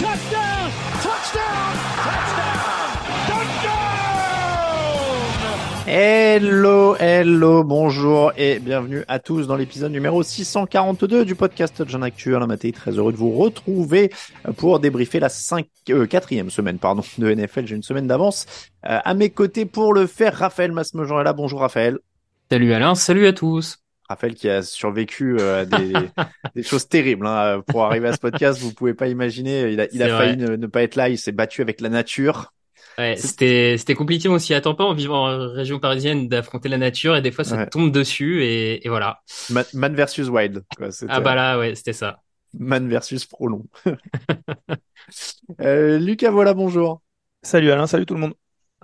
Touchdown. Touchdown. Touchdown. Touchdown. Hello, hello, bonjour et bienvenue à tous dans l'épisode numéro 642 du podcast Jean Actu. Alain Mattei, très heureux de vous retrouver pour débriefer la 5, euh, quatrième semaine pardon, de NFL. J'ai une semaine d'avance. Euh, à mes côtés pour le faire, Raphaël Masmejean est là. Bonjour Raphaël. Salut Alain, salut à tous. Raphaël qui a survécu euh, à des, des choses terribles hein, pour arriver à ce podcast. Vous pouvez pas imaginer. Il a, il a failli ne, ne pas être là. Il s'est battu avec la nature. Ouais, c'était c'était compliqué, on s'y attend pas en vivant en région parisienne d'affronter la nature et des fois ça Ouais. tombe dessus et, et voilà. Man, man versus wild. Quoi. Ah bah là ouais, c'était ça. Man versus Prolong. euh, Lucas, voilà, bonjour. Salut Alain, salut tout le monde.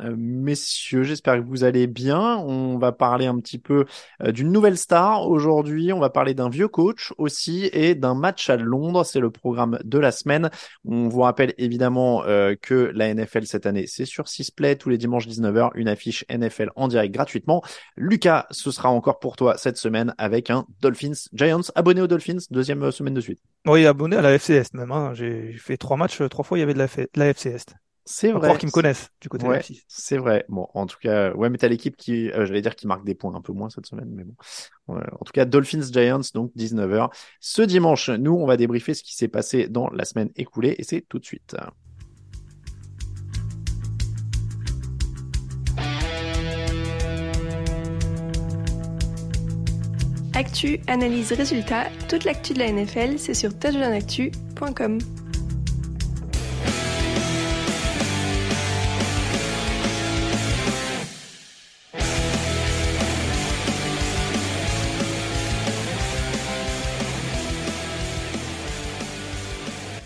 Euh, messieurs, j'espère que vous allez bien. On va parler un petit peu euh, d'une nouvelle star aujourd'hui. On va parler d'un vieux coach aussi et d'un match à Londres. C'est le programme de la semaine. On vous rappelle évidemment euh, que la NFL cette année, c'est sur Sisplay tous les dimanches 19h, une affiche NFL en direct gratuitement. Lucas, ce sera encore pour toi cette semaine avec un Dolphins Giants. Abonné aux Dolphins, deuxième semaine de suite. Oui, abonné à la FC Est même. hein. J'ai fait trois matchs, trois fois il y avait de la, de la FC Est. C'est vrai. qu'ils me connaissent du côté de Ouais, c'est vrai. Bon, en tout cas, ouais, mais t'as l'équipe qui, euh, j'allais dire qui marque des points un peu moins cette semaine, mais bon. Ouais, en tout cas, Dolphins Giants, donc 19h. Ce dimanche, nous, on va débriefer ce qui s'est passé dans la semaine écoulée et c'est tout de suite. Actu, analyse, résultat, toute l'actu de la NFL, c'est sur touchdownactu.com.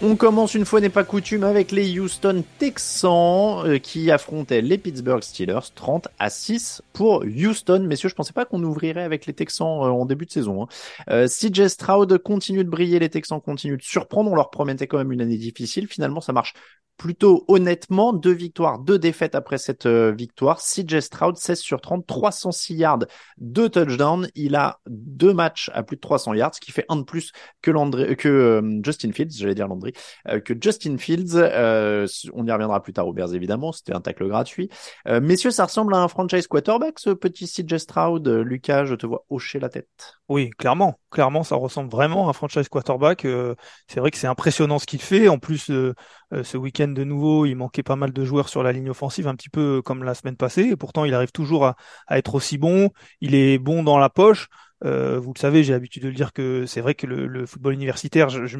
On commence une fois n'est pas coutume avec les Houston Texans euh, qui affrontaient les Pittsburgh Steelers 30 à 6 pour Houston. Messieurs, je pensais pas qu'on ouvrirait avec les Texans euh, en début de saison. hein. Euh, CJ Stroud continue de briller, les Texans continuent de surprendre. On leur promettait quand même une année difficile. Finalement, ça marche plutôt honnêtement. Deux victoires, deux défaites après cette euh, victoire. CJ Stroud 16 sur 30, 306 yards, deux touchdowns. Il a deux matchs à plus de 300 yards, ce qui fait un de plus que, Landry, que euh, Justin Fields, j'allais dire Landry, euh, que Justin Fields. Euh, on y reviendra plus tard Bears évidemment, c'était un tacle gratuit. Euh, messieurs, ça ressemble à un franchise quarterback, ce petit CJ Stroud? Euh, Lucas, je te vois hocher la tête. Oui, clairement, clairement, ça ressemble vraiment à un franchise quarterback. Euh, c'est vrai que c'est impressionnant ce qu'il fait. En plus, euh, euh, ce week-end de nouveau, il manquait pas mal de joueurs sur la ligne offensive, un petit peu comme la semaine passée. Et pourtant, il arrive toujours à, être aussi bon. Il est bon dans la poche. Euh, vous le savez, j'ai l'habitude de le dire que c'est vrai que le, le, football universitaire, je, je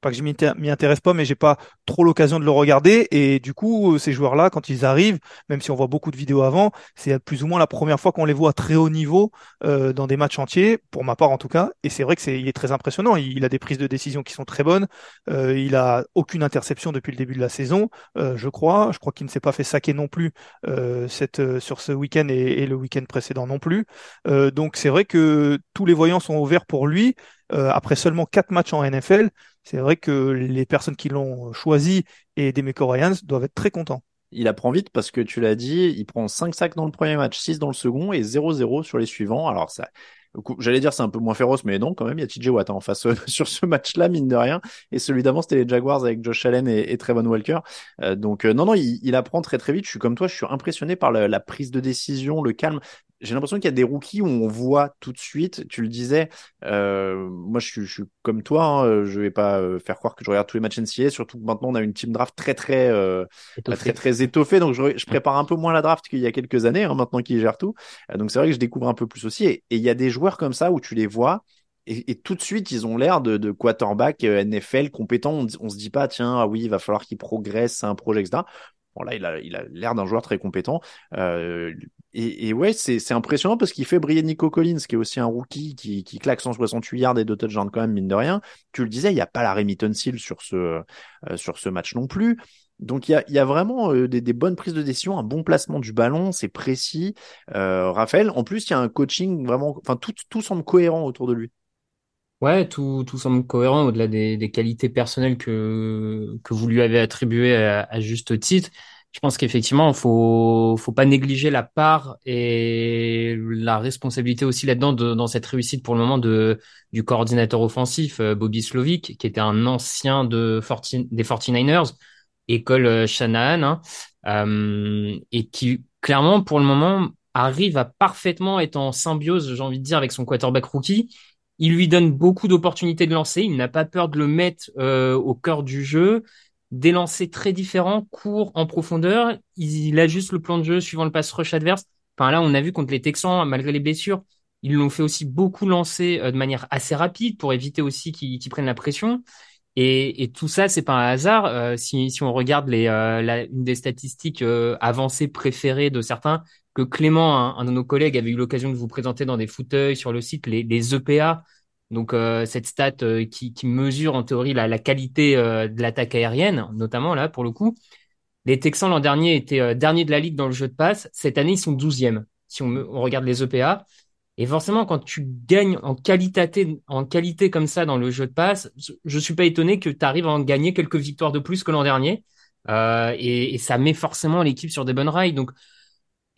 pas que je m'y intéresse pas, mais j'ai pas trop l'occasion de le regarder. Et du coup, ces joueurs-là, quand ils arrivent, même si on voit beaucoup de vidéos avant, c'est plus ou moins la première fois qu'on les voit à très haut niveau euh, dans des matchs entiers, pour ma part en tout cas. Et c'est vrai que c'est, il est très impressionnant. Il, a des prises de décision qui sont très bonnes. Euh, il a aucune interception depuis le début de la saison, euh, je crois. Je crois qu'il ne s'est pas fait saquer non plus euh, cette, euh, sur ce week-end et, et, le week-end précédent non plus. Euh, donc c'est vrai que tous les voyants sont ouverts pour lui. après seulement quatre matchs en NFL, c'est vrai que les personnes qui l'ont choisi et des Ryans doivent être très contents il apprend vite parce que tu l'as dit, il prend 5 sacs dans le premier match, 6 dans le second et 0-0 sur les suivants. Alors ça, j'allais dire c'est un peu moins féroce, mais non, quand même, il y a TJ Watt hein, en face sur ce match-là, mine de rien. Et celui d'avant, c'était les Jaguars avec Josh Allen et, et Walker. Euh, donc euh, non, non, il, apprend très très vite. Je suis comme toi, je suis impressionné par la prise de décision, le calme j'ai l'impression qu'il y a des rookies où on voit tout de suite, tu le disais, euh, moi je suis, je suis, comme toi, hein, je vais pas euh, faire croire que je regarde tous les matchs NCAA, surtout que maintenant on a une team draft très très euh, très très étoffée, donc je, je, prépare un peu moins la draft qu'il y a quelques années, hein, maintenant qu'ils gèrent tout, euh, donc c'est vrai que je découvre un peu plus aussi, et il y a des joueurs comme ça où tu les vois, et, et, tout de suite, ils ont l'air de, de quarterback euh, NFL compétent. On, on, se dit pas, tiens, ah oui, il va falloir qu'il progresse, c'est un projet, etc. Bon, là, il a, il a l'air d'un joueur très compétent. Euh, et, et, ouais, c'est impressionnant parce qu'il fait briller Nico Collins, qui est aussi un rookie qui, qui claque 168 yards et deux touchdowns quand même, mine de rien. Tu le disais, il n'y a pas la Remington Seal sur ce, euh, sur ce match non plus. Donc il y a, y a, vraiment euh, des, des, bonnes prises de décision, un bon placement du ballon, c'est précis. Euh, Raphaël, en plus il y a un coaching vraiment, enfin tout, tout semble cohérent autour de lui. Ouais, tout, tout semble cohérent au-delà des, des, qualités personnelles que, que vous lui avez attribuées à, à juste titre je pense qu'effectivement, faut faut pas négliger la part et la responsabilité aussi là-dedans dans cette réussite pour le moment de du coordinateur offensif euh, Bobby Slovic, qui était un ancien de des 49ers, école euh, Shanahan, hein, euh, et qui clairement pour le moment arrive à parfaitement être en symbiose, j'ai envie de dire, avec son quarterback rookie. Il lui donne beaucoup d'opportunités de lancer. Il n'a pas peur de le mettre au cœur du jeu des lancers très différents, courts, en profondeur. Il, ajuste le plan de jeu suivant le pass rush adverse. Enfin là, on a vu contre les Texans, malgré les blessures, ils l'ont fait aussi beaucoup lancer euh, de manière assez rapide pour éviter aussi qu'ils prennent la pression. Et, tout ça, c'est pas un hasard. Euh, si, on regarde les, euh, une des statistiques avancées préférées de certains, que Clément, un, de nos collègues, avait eu l'occasion de vous présenter dans des fauteuils sur le site, les EPA, donc euh, cette stat euh, qui, mesure en théorie la, qualité euh, de l'attaque aérienne, notamment là pour le coup. Les Texans l'an dernier étaient derniers de la ligue dans le jeu de passe. Cette année, ils sont douzièmes. Si on, regarde les EPA. Et forcément, quand tu gagnes en qualité, en qualité comme ça dans le jeu de passe, je suis pas étonné que tu arrives à en gagner quelques victoires de plus que l'an dernier. Et, et, ça met forcément l'équipe sur des bonnes rails. Donc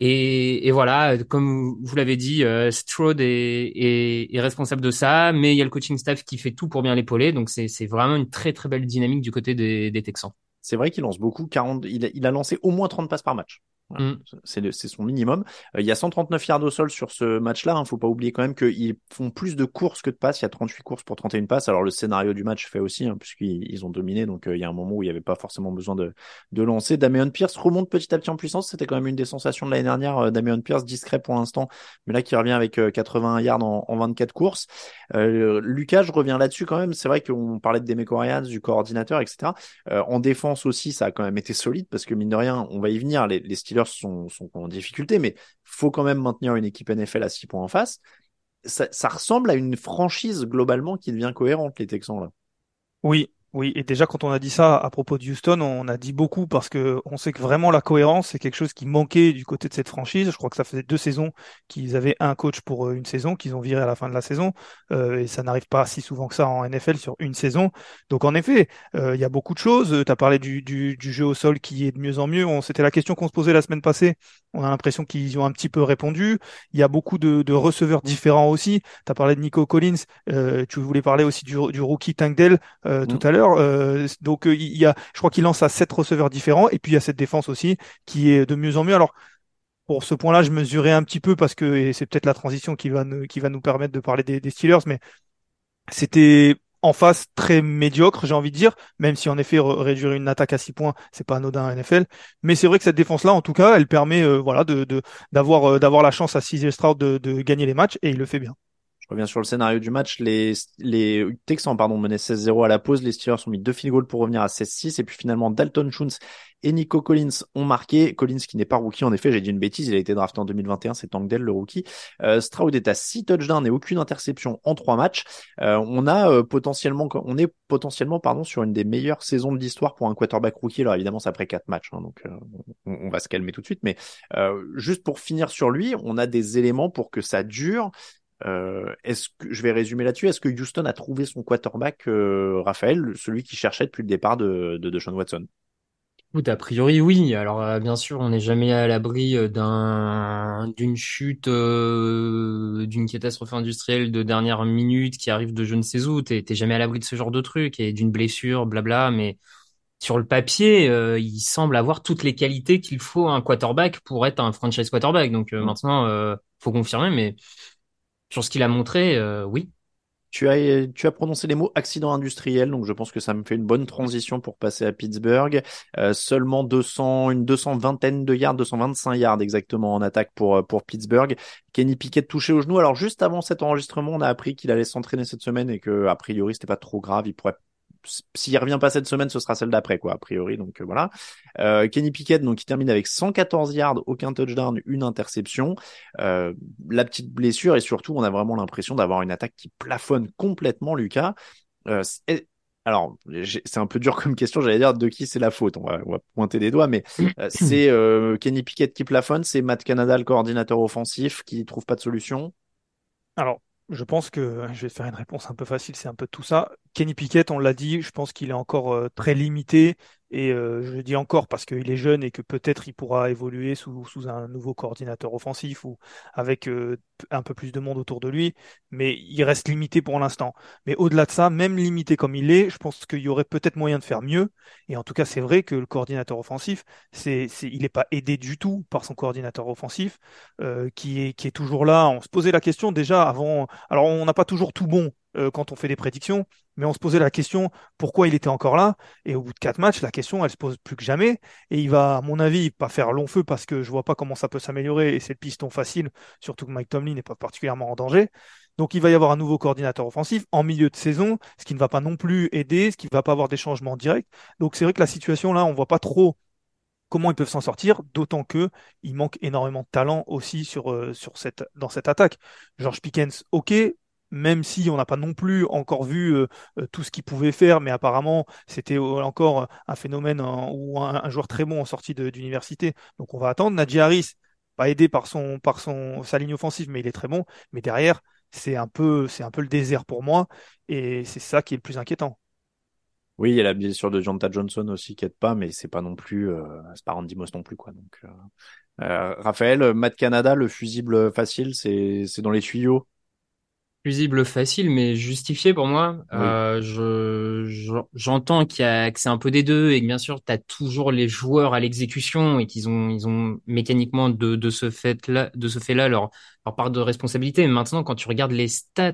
et, voilà, comme vous l'avez dit, euh, Strode est, responsable de ça, mais il y a le coaching staff qui fait tout pour bien l'épauler. Donc c'est vraiment une très très belle dynamique du côté des, Texans. C'est vrai qu'il lance beaucoup, 40, il a, il a lancé au moins 30 passes par match. Mm. C'est son minimum. Euh, il y a 139 yards au sol sur ce match-là. Hein. Faut pas oublier quand même qu'ils font plus de courses que de passes. Il y a 38 courses pour 31 passes. Alors le scénario du match fait aussi, hein, puisqu'ils ont dominé. Donc euh, il y a un moment où il n'y avait pas forcément besoin de, de lancer. Damien Pierce remonte petit à petit en puissance. C'était quand même une des sensations de l'année dernière. Euh, Damien Pierce discret pour l'instant, mais là qui revient avec 81 yards en, en 24 courses. Lucas, je reviens là-dessus quand même. C'est vrai qu'on parlait de Demeco du coordinateur, etc. en défense aussi, ça a quand même été solide parce que mine de rien, on va y venir. Les, les Steelers sont, en difficulté, mais faut quand même maintenir une équipe NFL à 6 points en face. Ça, ça, ressemble à une franchise globalement qui devient cohérente, les Texans là. Oui, oui, et déjà quand on a dit ça à propos de Houston, on a dit beaucoup parce que on sait que vraiment la cohérence c'est quelque chose qui manquait du côté de cette franchise. Je crois que ça faisait deux saisons qu'ils avaient un coach pour euh, une saison qu'ils ont viré à la fin de la saison euh, et ça n'arrive pas si souvent que ça en NFL sur une saison. Donc en effet, euh, il y a beaucoup de choses. Tu as parlé du, du, du, jeu au sol qui est de mieux en mieux. C'était la question qu'on se posait la semaine passée. On a l'impression qu'ils ont un petit peu répondu. Il y a beaucoup de, de receveurs différents aussi. Tu as parlé de Nico Collins. Euh, tu voulais parler aussi du, du rookie Tank Dell euh, tout mm. à l'heure. Euh, donc euh, il y a, je crois qu'il lance à sept receveurs différents, et puis il y a cette défense aussi qui est de mieux en mieux. Alors pour ce point-là, je mesurais un petit peu parce que c'est peut-être la transition qui va nous, qui va nous permettre de parler des, Steelers, mais c'était en face très médiocre, j'ai envie de dire, même si en effet réduire une attaque à six points, c'est pas anodin à NFL. Mais c'est vrai que cette défense-là, en tout cas, elle permet euh, voilà de d'avoir d'avoir la chance à CJ Stroud de, de gagner les matchs et il le fait bien Reviens sur le scénario du match. Les, les Texans pardon, menaient 16-0 à la pause. Les Steelers ont mis deux field goals pour revenir à 16-6. Et puis finalement, Dalton Schultz et Nico Collins ont marqué. Collins qui n'est pas rookie, en effet, j'ai dit une bêtise, il a été drafté en 2021, c'est Tankdale le rookie. Euh, Stroud est à 6 touchdowns et aucune interception en 3 matchs. Euh, on a euh, potentiellement, on est potentiellement pardon sur une des meilleures saisons de l'histoire pour un quarterback rookie. Alors évidemment, c'est après 4 matchs, hein, donc euh, on, on, va se calmer tout de suite. Mais euh, juste pour finir sur lui, on a des éléments pour que ça dure. Euh, est-ce que je vais résumer là-dessus Est-ce que Houston a trouvé son quarterback, euh, Raphaël, celui qui cherchait depuis le départ de, de, de Sean Watson? Écoute, a priori, oui. Alors, euh, bien sûr, on n'est jamais à l'abri euh, d'un d'une chute, euh, d'une catastrophe industrielle de dernière minute qui arrive de je ne sais où. T'es t'es jamais à l'abri de ce genre de truc et d'une blessure, blabla. Mais sur le papier, il semble avoir toutes les qualités qu'il faut à un quarterback pour être un franchise quarterback. Donc Mm. maintenant, faut confirmer. Mais sur ce qu'il a montré, oui. Tu as, tu as prononcé les mots accident industriel, donc je pense que ça me fait une bonne transition pour passer à Pittsburgh. Euh, seulement 200, une 220 de yards, 225 yards exactement en attaque pour, pour Pittsburgh. Kenny Pickett touché au genou. Alors juste avant cet enregistrement, on a appris qu'il allait s'entraîner cette semaine et que a priori c'était pas trop grave. Il pourrait s'il revient pas cette semaine, ce sera celle d'après, quoi, a priori. Donc euh, voilà. Euh, Kenny Pickett, donc, qui termine avec 114 yards, aucun touchdown, une interception. Euh, la petite blessure et surtout, on a vraiment l'impression d'avoir une attaque qui plafonne complètement, Lucas. Alors, c'est un peu dur comme question, j'allais dire de qui c'est la faute. On va, pointer des doigts, mais c'est Kenny Pickett qui plafonne, c'est Matt Canada, le coordinateur offensif, qui trouve pas de solution? Alors, je pense que je vais faire une réponse un peu facile, c'est un peu tout ça. Kenny Pickett, on l'a dit, je pense qu'il est encore euh, très limité. Et euh, je dis encore parce qu'il est jeune et que peut-être il pourra évoluer sous, un nouveau coordinateur offensif ou avec euh, un peu plus de monde autour de lui. Mais il reste limité pour l'instant. Mais au-delà de ça, même limité comme il est, je pense qu'il y aurait peut-être moyen de faire mieux. Et en tout cas, c'est vrai que le coordinateur offensif, il n'est pas aidé du tout par son coordinateur offensif qui est toujours là. On se posait la question déjà avant. Alors, on n'a pas toujours tout bon euh, quand on fait des prédictions, mais on se posait la question pourquoi il était encore là? Et au bout de quatre matchs, la question, elle se pose plus que jamais. Et il va, à mon avis, pas faire long feu parce que je vois pas comment ça peut s'améliorer. Et c'est le piston facile, surtout que Mike Tomlin n'est pas particulièrement en danger. Donc il va y avoir un nouveau coordinateur offensif en milieu de saison, ce qui ne va pas non plus aider, ce qui ne va pas avoir des changements directs. Donc c'est vrai que la situation là, on voit pas trop comment ils peuvent s'en sortir, d'autant que il manque énormément de talent aussi sur, euh, sur cette, dans cette attaque. George Pickens, ok, même si on n'a pas non plus encore vu euh, tout ce qu'il pouvait faire, mais apparemment c'était encore un phénomène en, ou un, un, joueur très bon en sortie d'université. Donc on va attendre. Najee Harris, pas aidé par son par son sa ligne offensive, mais il est très bon. Mais derrière, c'est un peu c'est un peu le désert pour moi, et c'est ça qui est le plus inquiétant. Oui, il y a la blessure de Jonta Johnson aussi qui aide pas, mais c'est pas non plus, euh, c'est pas Randy Moss non plus quoi. Donc, euh, euh, Raphaël, Matt Canada, le fusible facile, c'est c'est dans les tuyaux fusible facile mais justifié pour moi. Oui. Euh, je, j'entends qu'il y a que c'est un peu des deux et que bien sûr tu as toujours les joueurs à l'exécution et qu'ils ont ils ont mécaniquement de, de ce fait là de ce fait là leur leur part de responsabilité. Mais maintenant quand tu regardes les stats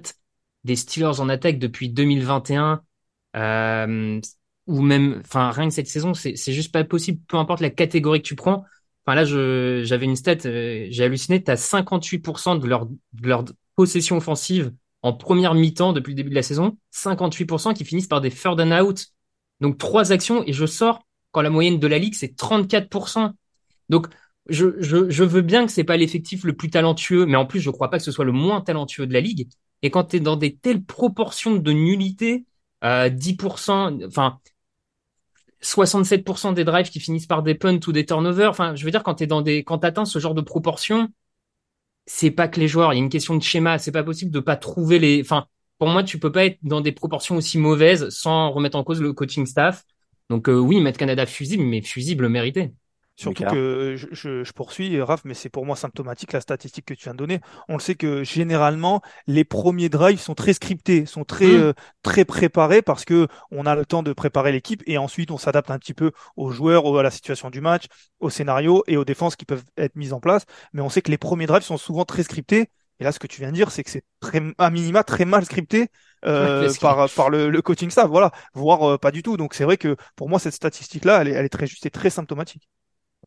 des Steelers en attaque depuis 2021 euh, ou même enfin rien que cette saison c'est c'est juste pas possible peu importe la catégorie que tu prends. Enfin là je j'avais une stat euh, j'ai halluciné tu as 58% de leur de leur possession offensive en première mi-temps depuis le début de la saison, 58% qui finissent par des third and out. Donc trois actions et je sors quand la moyenne de la ligue c'est 34%. Donc je, je, je veux bien que c'est pas l'effectif le plus talentueux, mais en plus je crois pas que ce soit le moins talentueux de la ligue. Et quand tu es dans des telles proportions de nullité, euh, 10%, enfin 67% des drives qui finissent par des punts ou des turnovers, enfin je veux dire quand tu dans des quand atteins ce genre de proportions, c'est pas que les joueurs, il y a une question de schéma, c'est pas possible de pas trouver les enfin pour moi tu peux pas être dans des proportions aussi mauvaises sans remettre en cause le coaching staff. Donc euh, oui, mettre Canada fusible mais fusible mérité. Surtout que je, je, je, poursuis, Raph, mais c'est pour moi symptomatique la statistique que tu viens de donner. On le sait que généralement, les premiers drives sont très scriptés, sont très mmh. euh, très préparés parce que on a le temps de préparer l'équipe et ensuite on s'adapte un petit peu aux joueurs, à la situation du match, au scénario et aux défenses qui peuvent être mises en place. Mais on sait que les premiers drives sont souvent très scriptés. Et là, ce que tu viens de dire, c'est que c'est très, à minima très mal scripté euh, par, par le, le, coaching staff, voilà, voire euh, pas du tout. Donc c'est vrai que pour moi, cette statistique-là, elle est, elle est très juste et très symptomatique.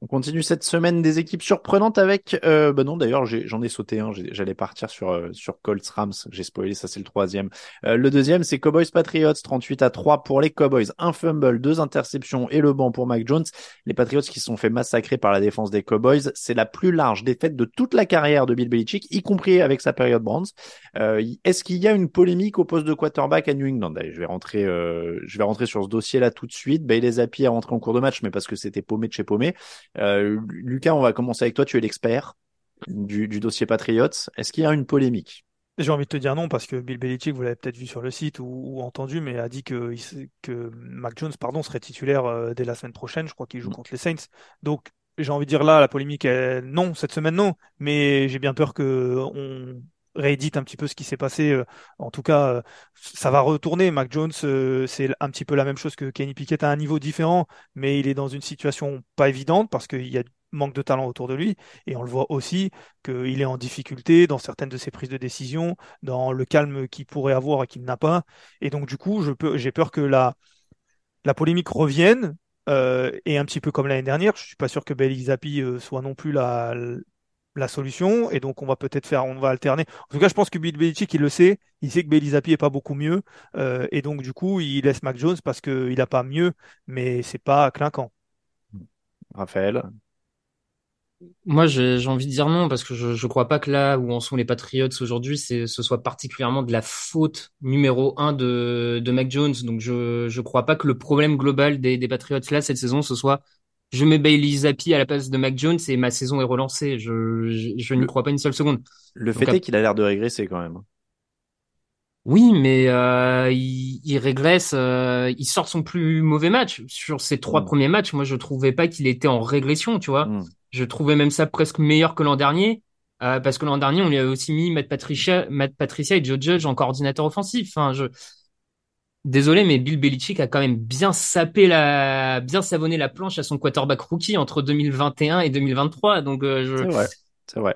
On continue cette semaine des équipes surprenantes avec, euh, bah non d'ailleurs j'en ai, sauté j'allais partir sur euh, sur Colts Rams, j'ai spoilé, ça c'est le troisième. Euh, le deuxième c'est Cowboys Patriots, 38 à 3 pour les Cowboys, un fumble, deux interceptions et le banc pour Mac Jones. Les Patriots qui se sont fait massacrer par la défense des Cowboys, c'est la plus large défaite de toute la carrière de Bill Belichick, y compris avec sa période Browns. Euh, Est-ce qu'il y a une polémique au poste de quarterback à New England? Allez, je vais rentrer, je vais rentrer sur ce dossier là tout de suite. Bailey Zappi est rentré en cours de match, mais parce que c'était paumé de chez paumé. Euh, Lucas, on va commencer avec toi. Tu es l'expert du, du, dossier Patriots. Est-ce qu'il y a une polémique? J'ai envie de te dire non parce que Bill Belichick, vous l'avez peut-être vu sur le site ou, ou, entendu, mais a dit que, que Mac Jones, pardon, serait titulaire euh, dès la semaine prochaine. Je crois qu'il joue mm. contre les Saints. Donc j'ai envie de dire là, la polémique, est... non, cette semaine non, mais j'ai bien peur que on réédite un petit peu ce qui s'est passé. Euh, en tout cas, euh, ça va retourner. Mac Jones, euh, c'est un petit peu la même chose que Kenny Pickett à un niveau différent, mais il est dans une situation pas évidente parce qu'il y a manque de talent autour de lui et on le voit aussi qu'il est en difficulté dans certaines de ses prises de décision, dans le calme qu'il pourrait avoir et qu'il n'a pas. Et donc du coup, j'ai peur que la la polémique revienne et un petit peu comme l'année dernière, je suis pas sûr que Bailey Zappi soit non plus la, la solution et donc on va peut-être faire, on va alterner. En tout cas, je pense que Bill Belichick il le sait, il sait que Bailey Zappi est pas beaucoup mieux euh, et donc du coup il laisse Mac Jones parce qu'il n'a pas mieux, mais c'est pas clinquant. Raphaël? Moi, j'ai envie de dire non parce que je, je crois pas que là où en sont les Patriots aujourd'hui, ce soit particulièrement de la faute numéro un de, de Mac Jones. Donc je je crois pas que le problème global des, des Patriots là cette saison ce soit je mets Bailey Zappi à la place de Mac Jones et ma saison est relancée. Je, je, je n'y crois pas une seule seconde. Le fait est qu'il a l'air de régresser quand même. Oui, mais euh, il, il, régresse, euh, il sort son plus mauvais match. Sur ses trois mm. premiers matchs, moi je trouvais pas qu'il était en régression, tu vois. Mm. Je trouvais même ça presque meilleur que l'an dernier. Euh, parce que l'an dernier, on lui avait aussi mis Matt Patricia, Matt Patricia et Joe Judge en coordinateur offensif. Enfin, je, désolé, mais Bill Belichick a quand même bien sapé la, bien savonné la planche à son quarterback rookie entre 2021 et 2023. Donc, euh, je... c'est vrai, c'est vrai.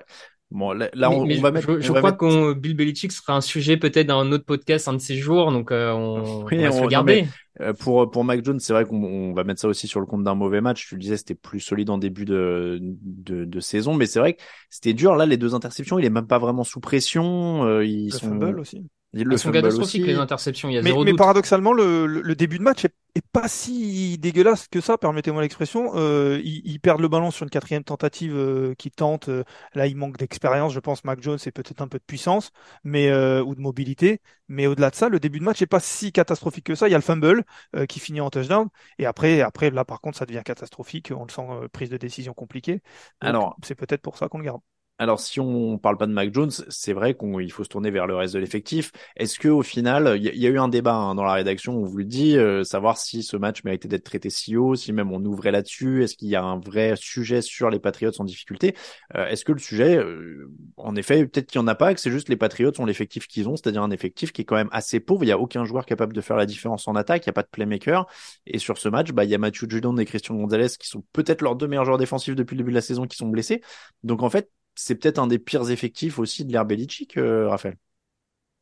Bon, là, on, va mettre. Je, crois qu'on Bill Belichick sera un sujet peut-être dans un autre podcast un de ces jours, donc euh, on, oui, on va se regarder. Euh, pour pour Mac Jones, c'est vrai qu'on va mettre ça aussi sur le compte d'un mauvais match. Tu le disais, c'était plus solide en début de de, de saison, mais c'est vrai que c'était dur. Là, les deux interceptions, il est même pas vraiment sous pression. Euh, ils le sont... fumble aussi. Ils sont catastrophiques les interceptions, il y a mais, zéro mais paradoxalement, le, le, début de match est, est pas si dégueulasse que ça, permettez-moi l'expression. Euh, ils, ils, perdent le ballon sur une quatrième tentative euh, qui tente. Euh, là, il manque d'expérience, je pense. Mac Jones et peut-être un peu de puissance, mais euh, ou de mobilité. Mais au-delà de ça, le début de match est pas si catastrophique que ça. Il y a le fumble euh, qui finit en touchdown, et après, après là, par contre, ça devient catastrophique. On le sent prise de décision compliquée. Donc, Alors, c'est peut-être pour ça qu'on le garde. Alors, si on parle pas de Mac Jones, c'est vrai qu'il faut se tourner vers le reste de l'effectif. Est-ce que au final, il y, a eu un débat hein, dans la rédaction, on vous le dit, euh, savoir si ce match méritait d'être traité si haut, si même on ouvrait là-dessus. Est-ce qu'il y a un vrai sujet sur les Patriots en difficulté? Euh, Est-ce que le sujet, euh, en effet, peut-être qu'il y en a pas, que c'est juste les Patriots ont l'effectif qu'ils ont, c'est-à-dire un effectif qui est quand même assez pauvre. Il y a aucun joueur capable de faire la différence en attaque. Il y a pas de playmaker. Et sur ce match, bah il y a Matthew Judon et Christian Gonzalez qui sont peut-être leurs deux meilleurs joueurs défensifs depuis le début de la saison qui sont blessés. Donc en fait c'est peut-être un des pires effectifs aussi de l'ère Belichick, euh, Raphaël.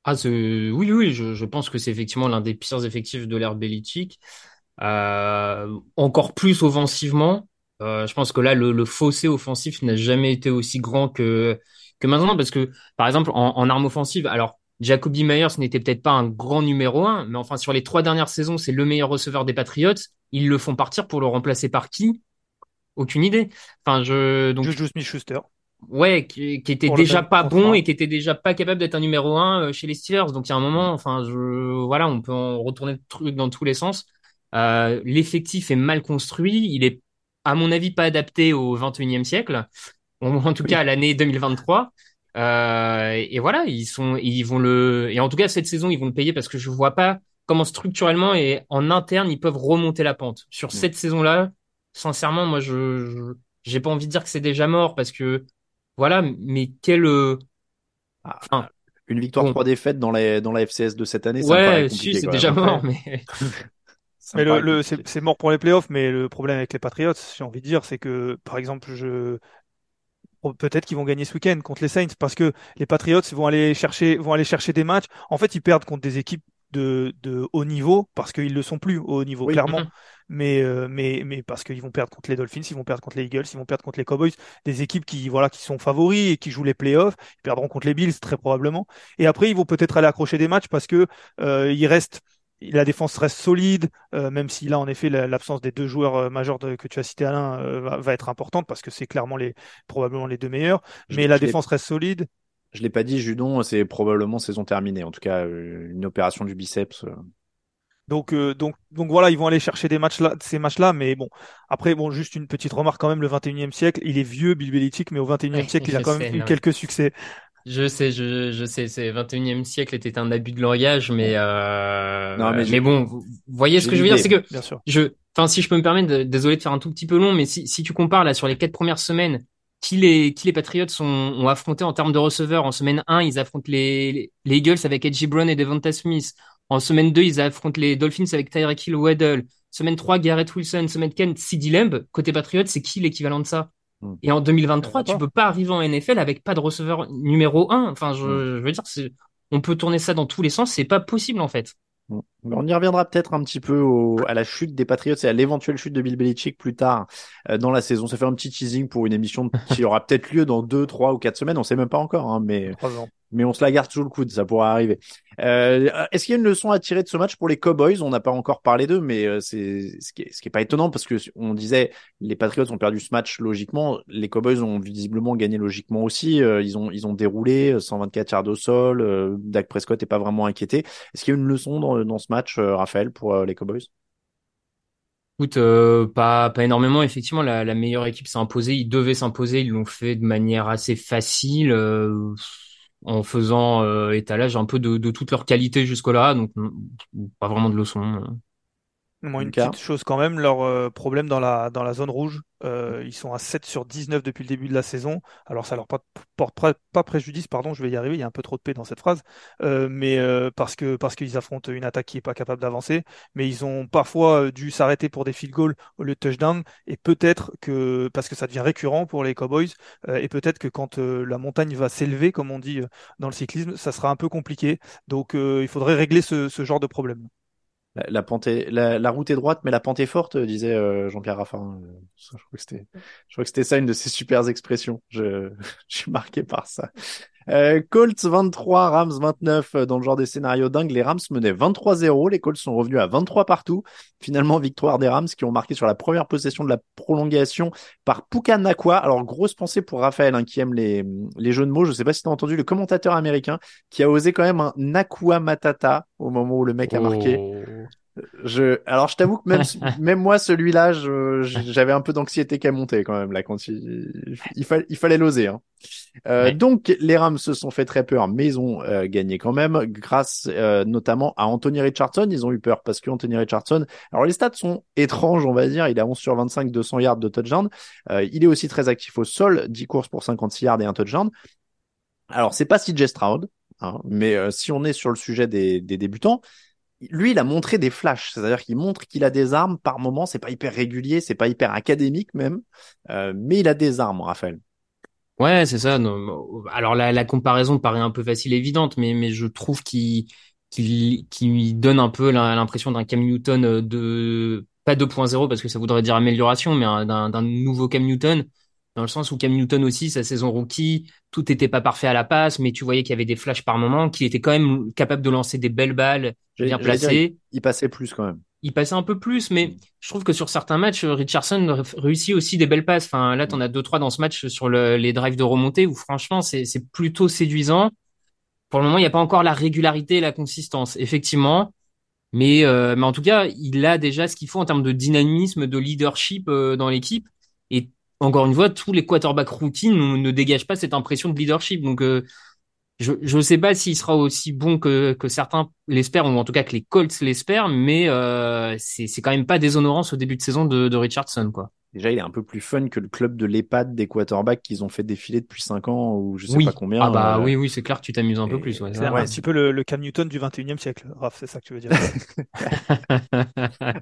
Ah, oui, oui, je, je pense que c'est effectivement l'un des pires effectifs de l'ère Belichick. Euh, encore plus offensivement. Euh, je pense que là, le, le fossé offensif n'a jamais été aussi grand que, que maintenant, parce que, par exemple, en, en arme offensive, alors, Jacoby Myers n'était peut-être pas un grand numéro un, mais enfin, sur les trois dernières saisons, c'est le meilleur receveur des Patriots. Ils le font partir pour le remplacer par qui? Aucune idée. Enfin, je, donc. Juju Smith-Schuster ouais, qui, qui était déjà pas bon et qui était déjà pas capable d'être un numéro un euh, chez les Steelers. Donc il y a un moment, enfin, je, voilà, on peut en retourner le truc dans tous les sens. Euh, L'effectif est mal construit, il est, à mon avis, pas adapté au 21e siècle, en tout cas à l'année 2023. Euh, et voilà, ils sont, ils vont le, et en tout cas cette saison ils vont le payer parce que je vois pas comment structurellement et en interne ils peuvent remonter la pente. Sur mm. cette saison-là, sincèrement, moi je, j'ai pas envie de dire que c'est déjà mort parce que voilà, mais quel. Euh, ah, une victoire, trois défaites dans la, dans la FCS de cette année, ça ouais, si, c'est déjà mort, mais. mais le, le c'est mort pour les playoffs, mais le problème avec les Patriots, j'ai envie de dire, c'est que, par exemple, je peut-être qu'ils vont gagner ce week-end contre les Saints parce que les Patriots vont aller chercher vont aller chercher des matchs. En fait, ils perdent contre des équipes de, de haut niveau parce qu'ils le sont plus au haut niveau, Oui. clairement. Mhm. Mais, euh, mais, mais parce qu'ils vont perdre contre les Dolphins, ils vont perdre contre les Eagles, ils vont perdre contre les Cowboys, des équipes qui, voilà, qui sont favoris et qui jouent les playoffs. Ils perdront contre les Bills, très probablement. Et après, ils vont peut-être aller accrocher des matchs parce que euh, il reste, la défense reste solide, euh, même si là, en effet, la- l'absence des deux joueurs euh, majeurs de- que tu as cités, Alain, euh, va, va être importante parce que c'est clairement les, probablement les deux meilleurs. Mais la défense reste solide. Je l'ai pas dit, Judon, c'est probablement saison terminée. En tout cas, euh, une opération du biceps. euh. Donc, euh, donc, donc voilà, ils vont aller chercher des matchs là, ces matchs-là, mais bon. Après, bon, juste une petite remarque quand même, le 21e siècle, il est vieux, Bill Belichick, mais au 21e siècle, il a quand sais, même eu non. quelques succès. Je sais, je, je sais, c'est 21e siècle était un abus de langage, mais euh, Non, mais bon, vous voyez ce que je veux dire, c'est que Bien sûr. je, enfin, si je peux me permettre, de- désolé de faire un tout petit peu long, mais si, si tu compares là sur les quatre premières semaines, qui les, qui les Patriots ont, ont affronté en termes de receveurs, en semaine 1, ils affrontent les, les Eagles avec Edgy Brown et Devonta Smith. En semaine 2, ils affrontent les Dolphins avec Tyreek Hill Waddle. Semaine 3, Garrett Wilson. Semaine 4, CeeDee Lamb. Côté Patriots, c'est qui l'équivalent de ça? Hmm. Et en 2023, Je tu peux pas arriver en NFL avec pas de receveur numéro 1. Enfin, je, Hmm. je veux dire, c'est, on peut tourner ça dans tous les sens, c'est pas possible en fait. Bon. On y reviendra peut-être un petit peu au, à la chute des Patriots et à l'éventuelle chute de Bill Belichick plus tard euh, dans la saison. Ça fait un petit teasing pour une émission qui aura peut-être lieu dans deux, trois ou quatre semaines. On sait même pas encore, hein, mais mais on se la garde sous le coude, ça pourra arriver. Euh, Est-ce qu'il y a une leçon à tirer de ce match pour les Cowboys? On n'a pas encore parlé d'eux, mais euh, c'est ce qui est, ce qui est pas étonnant parce que on disait les Patriots ont perdu ce match logiquement, les Cowboys ont visiblement gagné logiquement aussi. Euh, ils ont ils ont déroulé euh, 124 yards au sol. Euh, Dak Prescott est pas vraiment inquiété. Est-ce qu'il y a une leçon dans, dans ce match, euh, Raphaël, pour euh, les Cowboys? Écoute, euh, pas, pas énormément. Effectivement, la, meilleure équipe s'est imposée. Ils devaient s'imposer. Ils l'ont fait de manière assez facile, en faisant étalage un peu de, de toute leur qualité jusque-là. Donc, mm, pas vraiment de leçon. Moi, une petite chose quand même, leur euh, problème dans la, dans la zone rouge, euh, ils sont à 7 sur 19 depuis le début de la saison. Alors, ça leur porte, pré- pas préjudice, pardon, je vais y arriver, il y a un peu trop de P dans cette phrase, euh, mais euh, parce que parce qu'ils affrontent une attaque qui est pas capable d'avancer, mais ils ont parfois euh, dû s'arrêter pour des field goals au lieu de touchdown, et peut-être que, parce que ça devient récurrent pour les Cowboys, euh, et peut-être que quand euh, la montagne va s'élever, comme on dit euh, dans le cyclisme, ça sera un peu compliqué. Donc, euh, il faudrait régler ce, ce genre de problème. La, pente la, route est droite, mais la pente est forte, disait euh, Jean-Pierre Raffarin. Euh, ça, Je crois que c'était, je crois que c'était ça une de ses super expressions. Je, je suis marqué par ça. Euh, Colts 23, Rams 29 euh, dans le genre des scénarios dingues. Les Rams menaient 23-0. Les Colts sont revenus à 23 partout. Finalement, victoire des Rams qui ont marqué sur la première possession de la prolongation par Puka Nakua. Alors, grosse pensée pour Raphaël hein, qui aime les, les jeux de mots. Je sais pas si tu as entendu le commentateur américain qui a osé quand même un Nakua Matata au moment où le mec a marqué. Oh. Je, alors je t'avoue que même, même moi, celui-là, je, j'avais un peu d'anxiété qui a monté quand même là quand il, il, fallait, il fallait l'oser. Hein. Euh, Ouais. Donc les Rams se sont fait très peur, mais ils ont euh, gagné quand même grâce euh, notamment à Anthony Richardson. Ils ont eu peur parce que Anthony Richardson. Alors les stats sont étranges, on va dire. Il a 11 sur 25, 200 yards de touchdown. Euh, il est aussi très actif au sol, 10 courses pour 56 yards et un touchdown. Alors c'est pas CJ Stroud, hein, mais euh, si on est sur le sujet des, des débutants lui, il a montré des flashs, c'est-à-dire qu'il montre qu'il a des armes par moment. C'est pas hyper régulier, c'est pas hyper académique même, euh, mais il a des armes, Raphaël. Ouais, c'est ça. Alors la, la comparaison paraît un peu facile évidente, mais, mais je trouve qu'il qu'il donne un peu l'im- l'impression d'un Cam Newton euh, de pas 2.0 parce que ça voudrait dire amélioration, mais un- d'un d'un nouveau Cam Newton dans le sens où Cam Newton aussi sa saison rookie, tout n'était pas parfait à la passe, mais tu voyais qu'il y avait des flashs par moment, qu'il était quand même capable de lancer des belles balles bien J'allais dire, placées. il, passait plus quand même. Il passait un peu plus, mais je trouve que sur certains matchs, Richardson r- réussit aussi des belles passes. Enfin, là, t'en as deux, trois dans ce match sur le- les drives de remontée où franchement, c'est, c'est plutôt séduisant. Pour le moment, il n'y a pas encore la régularité et la consistance, effectivement. Mais, euh, mais en tout cas, il a déjà ce qu'il faut en termes de dynamisme, de leadership euh, dans l'équipe. Encore une fois, tous les quarterbacks routines ne, dégagent pas cette impression de leadership. Donc, euh, je ne sais pas s'il sera aussi bon que, que certains l'espèrent, ou en tout cas que les Colts l'espèrent, mais euh, c'est quand même pas déshonorant ce début de saison de, de Richardson, quoi. Déjà, il est un peu plus fun que le club de l'EHPAD des quarterbacks qu'ils ont fait défiler depuis 5 ans ou je sais oui. pas combien. Ah bah euh, oui, oui, c'est clair que tu t'amuses un peu plus. Ouais, C'est ça, un ouais. petit peu le, le Cam Newton du 21e siècle, Raph, c'est ça que tu veux dire.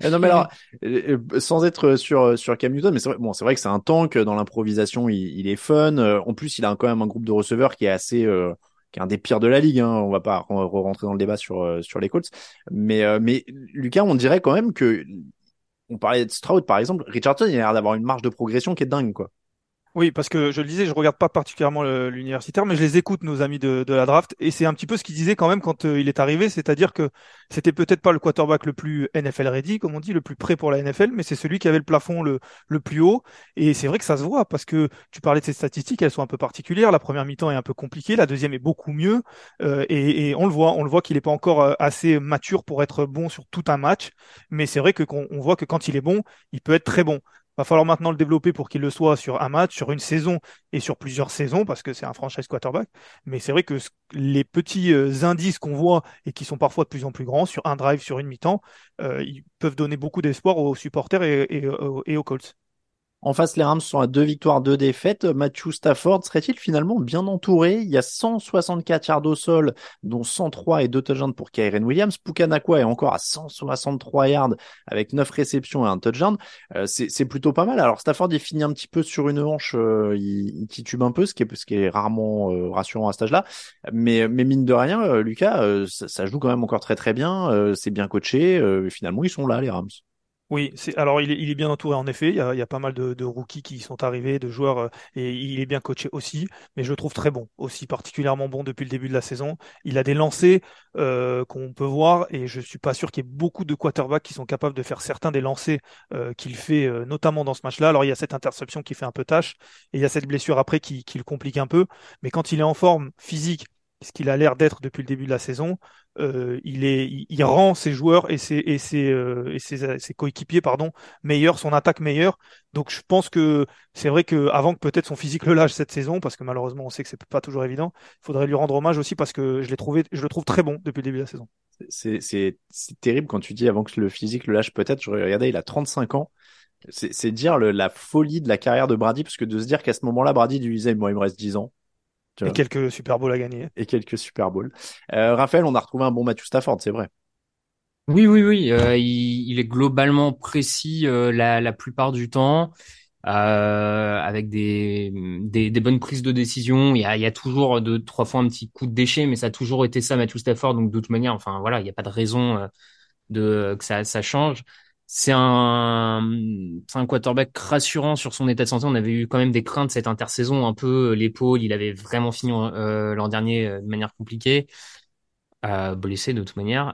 Euh, non mais alors, euh, euh, sans être sur sur Cam Newton, mais c'est vrai, bon, c'est vrai que c'est un tank dans l'improvisation, il, il est fun. Euh, en plus, il a quand même un groupe de receveurs qui est assez euh, qui est un des pires de la ligue. Hein. On va pas rentrer dans le débat sur sur les Colts, mais mais Lucas, on dirait quand même que on parlait de Stroud par exemple, Richardson il a l'air d'avoir une marge de progression qui est dingue quoi. Oui, parce que je le disais, je regarde pas particulièrement l'universitaire, mais je les écoute, nos amis de, la draft, et c'est un petit peu ce qu'ils disaient quand même quand euh, il est arrivé, c'est-à-dire que c'était peut-être pas le quarterback le plus NFL ready, comme on dit, le plus prêt pour la NFL, mais c'est celui qui avait le plafond le, le plus haut, et c'est vrai que ça se voit, parce que tu parlais de ces statistiques, elles sont un peu particulières, la première mi-temps est un peu compliquée, la deuxième est beaucoup mieux, euh, et, on le voit, on le voit qu'il est pas encore euh, assez mature pour être bon sur tout un match, mais c'est vrai que qu'on on voit que quand il est bon, il peut être très bon va falloir maintenant le développer pour qu'il le soit sur un match, sur une saison et sur plusieurs saisons parce que c'est un franchise quarterback. Mais c'est vrai que les petits euh, indices qu'on voit et qui sont parfois de plus en plus grands sur un drive, sur une mi-temps, euh, ils peuvent donner beaucoup d'espoir aux supporters et, aux Colts. En face, les Rams sont à deux victoires, deux défaites. Matthew Stafford serait-il finalement bien entouré? Il y a 164 yards au sol, dont 103 et deux touchdowns pour Kyren Williams. Pukanakwa est encore à 163 yards avec 9 réceptions et un touchdown. Euh, c'est plutôt pas mal. Alors Stafford, il finit un petit peu sur une hanche, euh, il, titube un peu, ce qui est, rarement euh, rassurant à cet âge-là. Mais, mais mine de rien, Lucas, ça, ça, joue quand même encore très très bien. c'est bien coaché. finalement, ils sont là, les Rams. Oui, c'est alors il est, bien entouré en effet. Il y a, pas mal de, rookies qui sont arrivés, de joueurs, euh, et il est bien coaché aussi. Mais je le trouve très bon, aussi particulièrement bon depuis le début de la saison. Il a des lancers euh, qu'on peut voir, et je suis pas sûr qu'il y ait beaucoup de quarterbacks qui sont capables de faire certains des lancers euh, qu'il fait, notamment dans ce match-là. Alors il y a cette interception qui fait un peu tâche, et il y a cette blessure après qui, qui le complique un peu. Mais quand il est en forme physique, ce qu'il a l'air d'être depuis le début de la saison, euh, il, est, rend ses joueurs et euh, ses, coéquipiers pardon, meilleurs, son attaque meilleure. Donc je pense que c'est vrai que avant que peut-être son physique le lâche cette saison, parce que malheureusement on sait que c'est pas toujours évident, il faudrait lui rendre hommage aussi parce que je l'ai trouvé, je le trouve très bon depuis le début de la saison. C'est terrible quand tu dis avant que le physique le lâche peut-être. Je regardais, il a 35 ans. C'est dire la folie de la carrière de Brady, parce que de se dire qu'à ce moment-là, Brady lui disait, moi, il me reste 10 ans. Et quelques Super Bowls à gagner. Et quelques Super Bowls. Euh, Raphaël, on a retrouvé un bon Matthew Stafford, c'est vrai. Oui, oui, oui. Euh, il, il, est globalement précis euh, la, la, plupart du temps, euh, avec des, des, des, bonnes prises de décision. Il y a, il y a toujours deux, trois fois un petit coup de déchet, mais ça a toujours été ça, Matthew Stafford. Donc de toute manière, enfin voilà, il n'y a pas de raison euh, de que ça, ça change c'est un, un quarterback rassurant sur son état de santé. On avait eu quand même des craintes cette intersaison, un peu euh, l'épaule. Il avait vraiment fini euh, l'an dernier euh, de manière compliquée, euh, blessé de toute manière.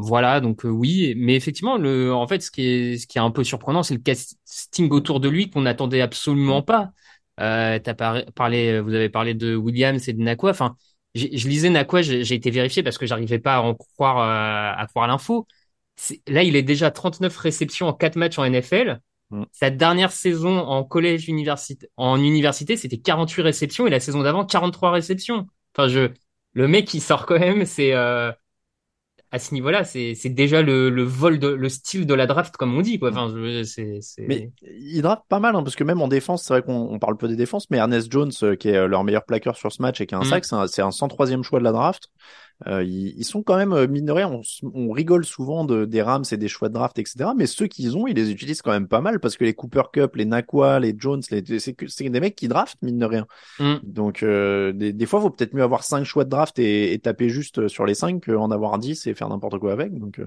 Voilà, donc oui, mais effectivement, le, en fait, ce qui est, ce qui est un peu surprenant, c'est le casting autour de lui qu'on n'attendait absolument pas. Euh, parlé, vous avez parlé de Williams et de Nakwa. Enfin, je lisais Nakwa, j'ai été vérifié parce que j'arrivais pas à en croire, à croire l'info là, il est déjà 39 réceptions en 4 matchs en NFL. Mm. Sa dernière saison en collège université, en université, c'était 48 réceptions et la saison d'avant 43 réceptions. Enfin, je, le mec il sort quand même, c'est euh, à ce niveau-là, c'est déjà le, le vol de le style de la draft comme on dit quoi. Enfin, c'est mais il draft pas mal hein, parce que même en défense, c'est vrai qu'on parle peu des défenses, mais Ernest Jones euh, qui est euh, leur meilleur plaqueur sur ce match et qui a un mm. sac, c'est un, un 103e choix de la draft. Euh, ils, sont quand même euh, minorés. On, on, rigole souvent de, des Rams et des choix de draft, etc. Mais ceux qu'ils ont, ils les utilisent quand même pas mal parce que les Cooper Cup, les Nakwa, les Jones, les, c'est, des mecs qui draftent mine de rien. Mm. Donc euh, des, des, fois, il vaut peut-être mieux avoir cinq choix de draft et, et taper juste sur les cinq qu'en avoir 10 et faire n'importe quoi avec. Donc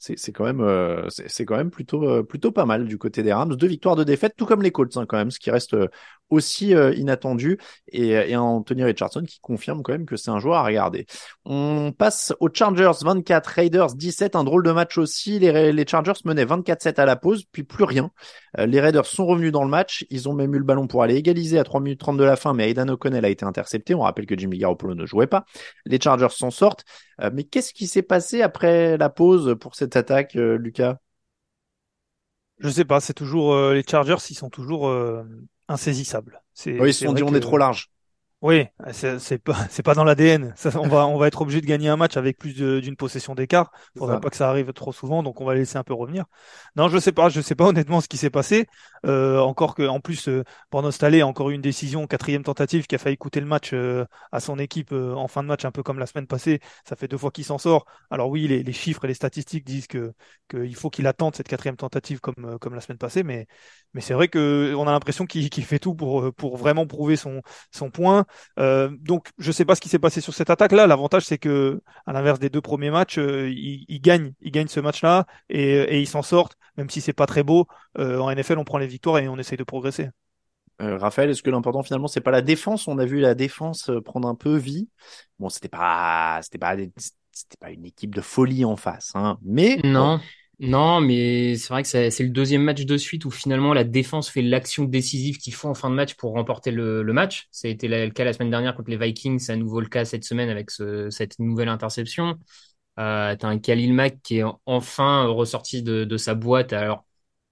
c'est quand même euh, c'est quand même plutôt euh, plutôt pas mal du côté des Rams. Deux victoires, de défaites, tout comme les Colts hein, quand même, ce qui reste euh, aussi inattendu et, et Anthony Richardson qui confirme quand même que c'est un joueur à regarder. On passe aux Chargers 24, Raiders 17, un drôle de match aussi. Les, les Chargers menaient 24-7 à la pause, puis plus rien. les Raiders sont revenus dans le match, ils ont même eu le ballon pour aller égaliser à 3 minutes 30 de la fin, mais Aidan O'Connell a été intercepté. On rappelle que Jimmy Garoppolo ne jouait pas. Les Chargers s'en sortent. mais qu'est-ce qui s'est passé après la pause pour cette attaque, euh, Lucas? Je sais pas, c'est toujours euh, les Chargers, ils sont toujours euh, insaisissables. Oui, ils se sont dit on est trop large. Oui, c'est pas c'est pas dans l'ADN. On va on va être obligé de gagner un match avec plus d'une possession d'écart. Faudrait pas que ça arrive trop souvent, donc on va laisser un peu revenir. Non, je sais pas, je sais pas honnêtement ce qui s'est passé. Euh, encore que en plus euh, Bornos a encore une décision quatrième tentative qui a failli coûter le match euh, à son équipe euh, en fin de match, un peu comme la semaine passée. Ça fait deux fois qu'il s'en sort. Alors oui, les, les, chiffres et les statistiques disent que qu'il faut qu'il attende cette quatrième tentative comme comme la semaine passée, mais mais c'est vrai que on a l'impression qu'il fait tout pour pour vraiment prouver son son point. Euh, donc, je sais pas ce qui s'est passé sur cette attaque-là. L'avantage, c'est que, à l'inverse des deux premiers matchs, euh, ils, ils, gagnent, ils gagnent ce match-là et, et ils s'en sortent, même si c'est pas très beau. Euh, en NFL, on prend les victoires et on essaye de progresser. Euh, Raphaël, est-ce que l'important finalement c'est pas la défense? On a vu la défense euh, prendre un peu vie. Bon, c'était pas, c'était pas, c'était pas une équipe de folie en face, hein. Mais non. bon, Non, mais c'est vrai que c'est le deuxième match de suite où finalement la défense fait l'action décisive qu'il faut en fin de match pour remporter le, le match. Ça a été le cas la semaine dernière contre les Vikings, c'est à nouveau le cas cette semaine avec ce- cette nouvelle interception. Euh, t'as un Khalil Mack qui est enfin ressorti de, de sa boîte. Alors,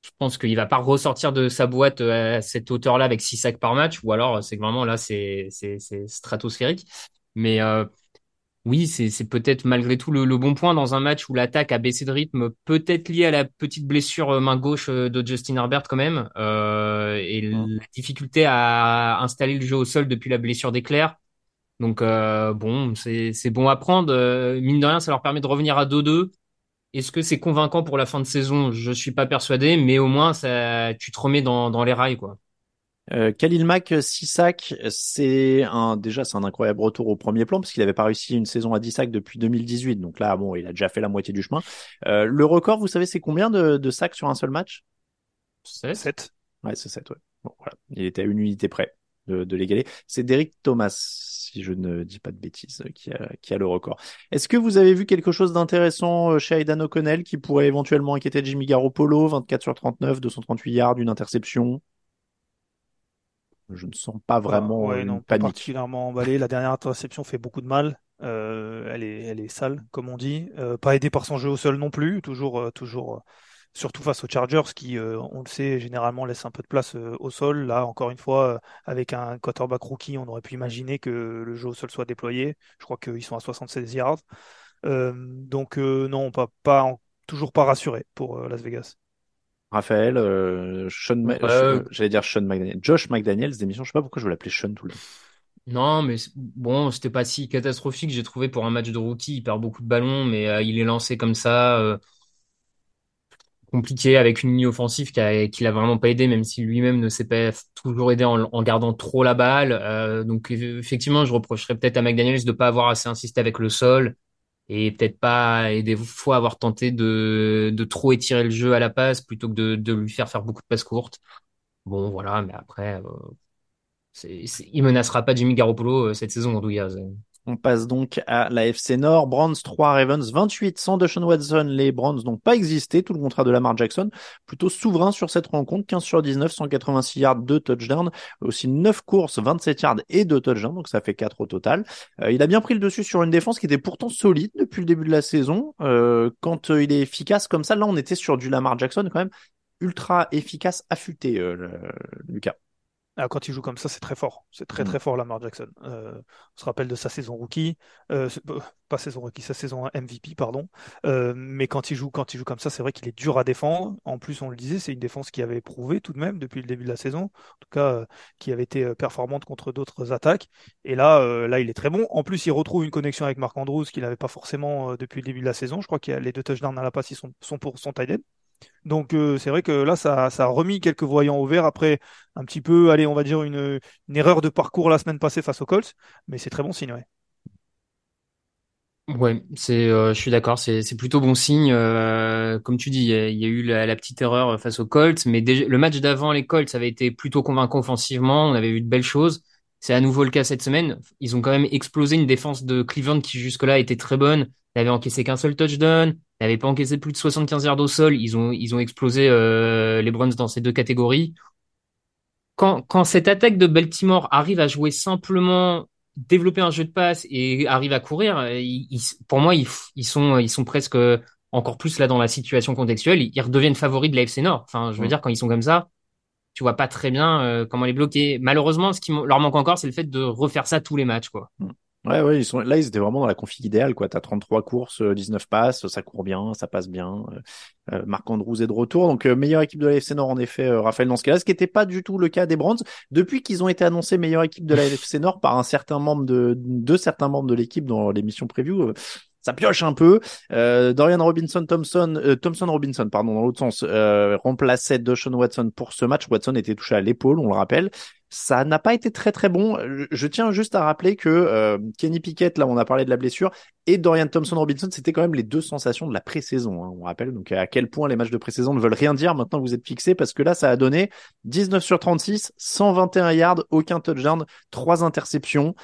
je pense qu'il va pas ressortir de sa boîte euh, à cette hauteur-là avec six sacs par match, ou alors c'est que vraiment là c'est stratosphérique. Mais euh, oui, c'est peut-être malgré tout le, le bon point dans un match où l'attaque a baissé de rythme, peut-être lié à la petite blessure euh, main gauche de Justin Herbert quand même, euh, et la difficulté à installer le jeu au sol depuis la blessure d'Eclair. Donc euh, bon, c'est bon à prendre. Mine de rien, ça leur permet de revenir à 2-2. Est-ce que c'est convaincant pour la fin de saison? Je suis pas persuadé, mais au moins ça, tu te remets dans dans les rails quoi. Euh, Khalil Mack, 6 sacs, c'est un, déjà, c'est un incroyable retour au premier plan parce qu'il avait pas réussi une saison à 10 sacs depuis 2018. Donc là, bon, il a déjà fait la moitié du chemin. Euh, le record, vous savez, c'est combien de, de sacs sur un seul match? 7. Ouais, c'est 7, ouais. Bon, voilà. Il était à une unité près de, de l'égaler. C'est Derek Thomas, si je ne dis pas de bêtises, qui a, qui a le record. Est-ce que vous avez vu quelque chose d'intéressant euh, chez Aidan O'Connell qui pourrait éventuellement inquiéter Jimmy Garoppolo? 24 sur 39, 238 yards, une interception? Je ne sens pas vraiment Ouais, une non, pas panique. particulièrement emballé. La dernière interception fait beaucoup de mal. Euh, elle est, elle est sale, comme on dit. Euh, pas aidé par son jeu au sol non plus. Toujours, euh, toujours, euh, surtout face aux Chargers qui, euh, on le sait, généralement laissent un peu de place euh, au sol. Là, encore une fois, euh, avec un quarterback rookie, on aurait pu imaginer que le jeu au sol soit déployé. Je crois qu'ils sont à 76 yards. Euh, donc, euh, non, pas, pas en- toujours pas rassuré pour euh, Las Vegas. Raphaël, euh, Sean, Euh, j'allais dire Sean McDaniel, Josh McDaniels d'émission, je sais pas pourquoi je veux l'appeler Sean tout le temps. Non, mais bon, c'était pas si catastrophique. J'ai trouvé pour un match de rookie, il perd beaucoup de ballons, mais euh, il est lancé comme ça, euh, compliqué avec une ligne offensive qui a, qui l'a vraiment pas aidé, même si lui-même ne s'est pas toujours aidé en, en gardant trop la balle. Euh, donc eff- effectivement, je reprocherais peut-être à McDaniels de pas avoir assez insisté avec le sol et peut-être pas et des fois avoir tenté de, de trop étirer le jeu à la passe plutôt que de, de lui faire faire beaucoup de passes courtes. Bon, voilà, mais après, euh, il menacera pas Jimmy Garoppolo euh, cette saison, en tout cas. c'est- On passe donc à la FC Nord. Browns 3, Ravens 28. Sans Deshaun Watson, les Browns n'ont pas existé. Tout le contraire de Lamar Jackson. Plutôt souverain sur cette rencontre. 15 sur 19, 186 yards, 2 touchdowns. Aussi 9 courses, 27 yards et 2 touchdowns. Donc ça fait 4 au total. Euh, il a bien pris le dessus sur une défense qui était pourtant solide depuis le début de la saison. Euh, quand euh, il est efficace comme ça, là on était sur du Lamar Jackson quand même ultra efficace, affûté, euh, Lucas. Ah, quand il joue comme ça, c'est très fort. C'est très Mm. très fort Lamar Jackson. Euh, on se rappelle de sa saison rookie, euh, euh, pas saison rookie, sa saison MVP, pardon. Euh, mais quand il joue, quand il joue comme ça, c'est vrai qu'il est dur à défendre. En plus, on le disait, c'est une défense qui avait prouvé tout de même depuis le début de la saison, en tout cas, qui avait été performante contre d'autres attaques. Et là, là, il est très bon. En plus, il retrouve une connexion avec Marc Andrews qu'il n'avait pas forcément depuis le début de la saison. Je crois que les deux touchdowns à la passe, ils sont, sont pour son tight end. Donc euh, c'est vrai que là, ça, ça a remis quelques voyants au vert après un petit peu, allez, on va dire une, erreur de parcours la semaine passée face aux Colts, mais c'est très bon signe, ouais. Ouais, c'est, euh, je suis d'accord, c'est, plutôt bon signe. Euh, comme tu dis, il y a, eu la, petite erreur face aux Colts, mais le match d'avant, les Colts avait été plutôt convaincant offensivement. On avait vu de belles choses. C'est à nouveau le cas cette semaine. Ils ont quand même explosé une défense de Cleveland qui jusque-là était très bonne. Ils n'avaient encaissé qu'un seul touchdown. Ils n'avaient pas encaissé plus de 75 yards au sol. Ils ont, ils ont explosé euh, les Browns dans ces deux catégories. Quand, quand cette attaque de Baltimore arrive à jouer simplement développer un jeu de passe et arrive à courir, ils, ils- pour moi, ils, ils sont, ils sont presque encore plus là dans la situation contextuelle. Ils, ils redeviennent favoris de la FC Nord. Enfin, je veux Ouais. dire, quand ils sont comme ça, tu vois pas très bien euh, comment les bloquer. Malheureusement, ce qui leur manque encore, c'est le fait de refaire ça tous les matchs, quoi. Ouais, ouais, ils sont là, ils étaient vraiment dans la config idéale, quoi. T'as 33 courses, euh, 19 passes, ça court bien, ça passe bien. Euh, euh, Marc Andrews est de retour, donc euh, meilleure équipe de la FC Nord en effet, euh, Raphaël dans ce cas-là, ce qui n'était pas du tout le cas des Browns depuis qu'ils ont été annoncés meilleure équipe de la FC Nord par un certain membre de de certains membres de l'équipe dans l'émission preview. Ça pioche un peu. Euh, Dorian Robinson Thompson, euh, Thompson Robinson, pardon, dans l'autre sens, euh, remplaçait Deshaun Watson pour ce match. Watson était touché à l'épaule, on le rappelle. ça n'a pas été très très bon. Je tiens juste à rappeler que euh, Kenny Pickett, là on a parlé de la blessure, et Dorian Thompson-Robinson, c'était quand même les deux sensations de la pré-saison. Hein, on rappelle donc à quel point les matchs de pré-saison ne veulent rien dire. Maintenant vous êtes fixés parce que là ça a donné 19 sur 36, 121 yards, aucun touchdown, trois interceptions.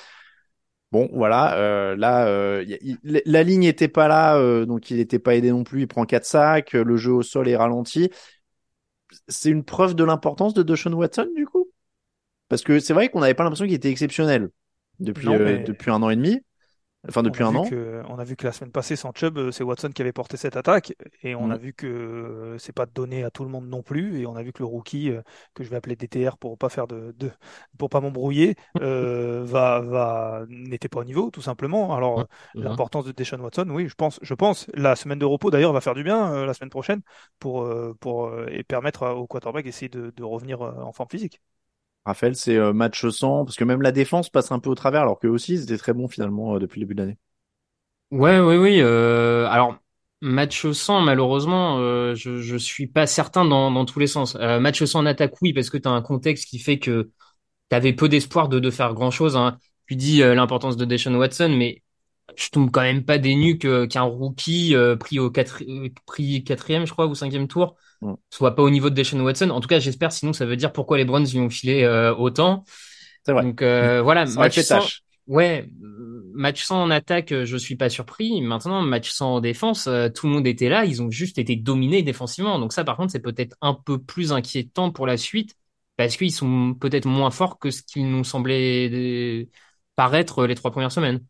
Bon, voilà, euh, là, euh, la ligne était pas là, euh, donc il n'était pas aidé non plus. Il prend quatre sacs, le jeu au sol est ralenti. C'est une preuve de l'importance de Deshaun Watson, du coup? Parce que c'est vrai qu'on n'avait pas l'impression qu'il était exceptionnel depuis, depuis un an et demi. Enfin, depuis un an. on a vu que la semaine passée, sans Chubb, euh, c'est Watson qui avait porté cette attaque. Et on a mm. vu que euh, c'est pas donné à tout le monde non plus. Et on a vu que le rookie, euh, que je vais appeler DTR pour pas faire de, de pour pas m'embrouiller, va, va, n'était pas au niveau, tout simplement. Alors, l'importance de Deshaun Watson, oui, je pense, je pense. La semaine de repos, d'ailleurs, va faire du bien la semaine prochaine pour, pour, et permettre au quarterback d'essayer de, de revenir en forme physique. Raphaël, c'est euh, match sans, parce que même la défense passe un peu au travers, alors que aussi ils étaient très bons finalement euh, depuis le début de l'année. Ouais, oui, oui. Euh, alors match sans, malheureusement, je je suis pas certain dans tous les sens. match sans en attaque, oui, parce que tu as un contexte qui fait que tu avais peu d'espoir de de faire grand chose. Hein. Tu dis l'importance de Deshaun Watson, mais je tombe quand même pas des nuques qu'un rookie pris au pris quatrième, je crois, ou cinquième tour. Soit pas au niveau de Deshaun Watson. En tout cas, j'espère. Sinon, ça veut dire pourquoi les Browns lui ont filé euh, autant. C'est vrai. Donc euh, mm. voilà, match sans, ouais, match sans en attaque, euh, je suis pas surpris. Maintenant, match sans en défense, tout le monde était là. Ils ont juste été dominés défensivement. Donc ça, par contre, c'est peut-être un peu plus inquiétant pour la suite parce qu'ils sont peut-être moins forts que ce qu'ils nous semblaient paraître les trois premières semaines.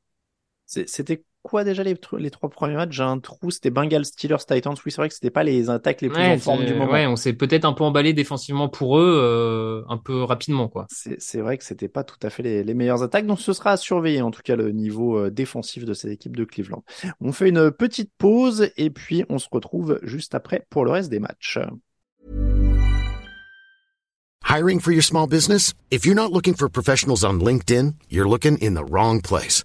C'était quoi déjà les, les trois premiers matchs? J'ai un trou, c'était Bengals, Steelers, Titans. Oui, c'est vrai que c'était pas les attaques les plus en forme du moment. Ouais, on s'est peut-être un peu emballé défensivement pour eux, euh, un peu rapidement, quoi. C'est vrai que c'était pas tout à fait les, les, meilleures attaques, donc ce sera à surveiller en tout cas le niveau euh, défensif de cette équipe de Cleveland. On fait une petite pause et puis on se retrouve juste après pour le reste des matchs. Hiring for your small business? If you're not looking for professionals on LinkedIn, you're looking in the wrong place.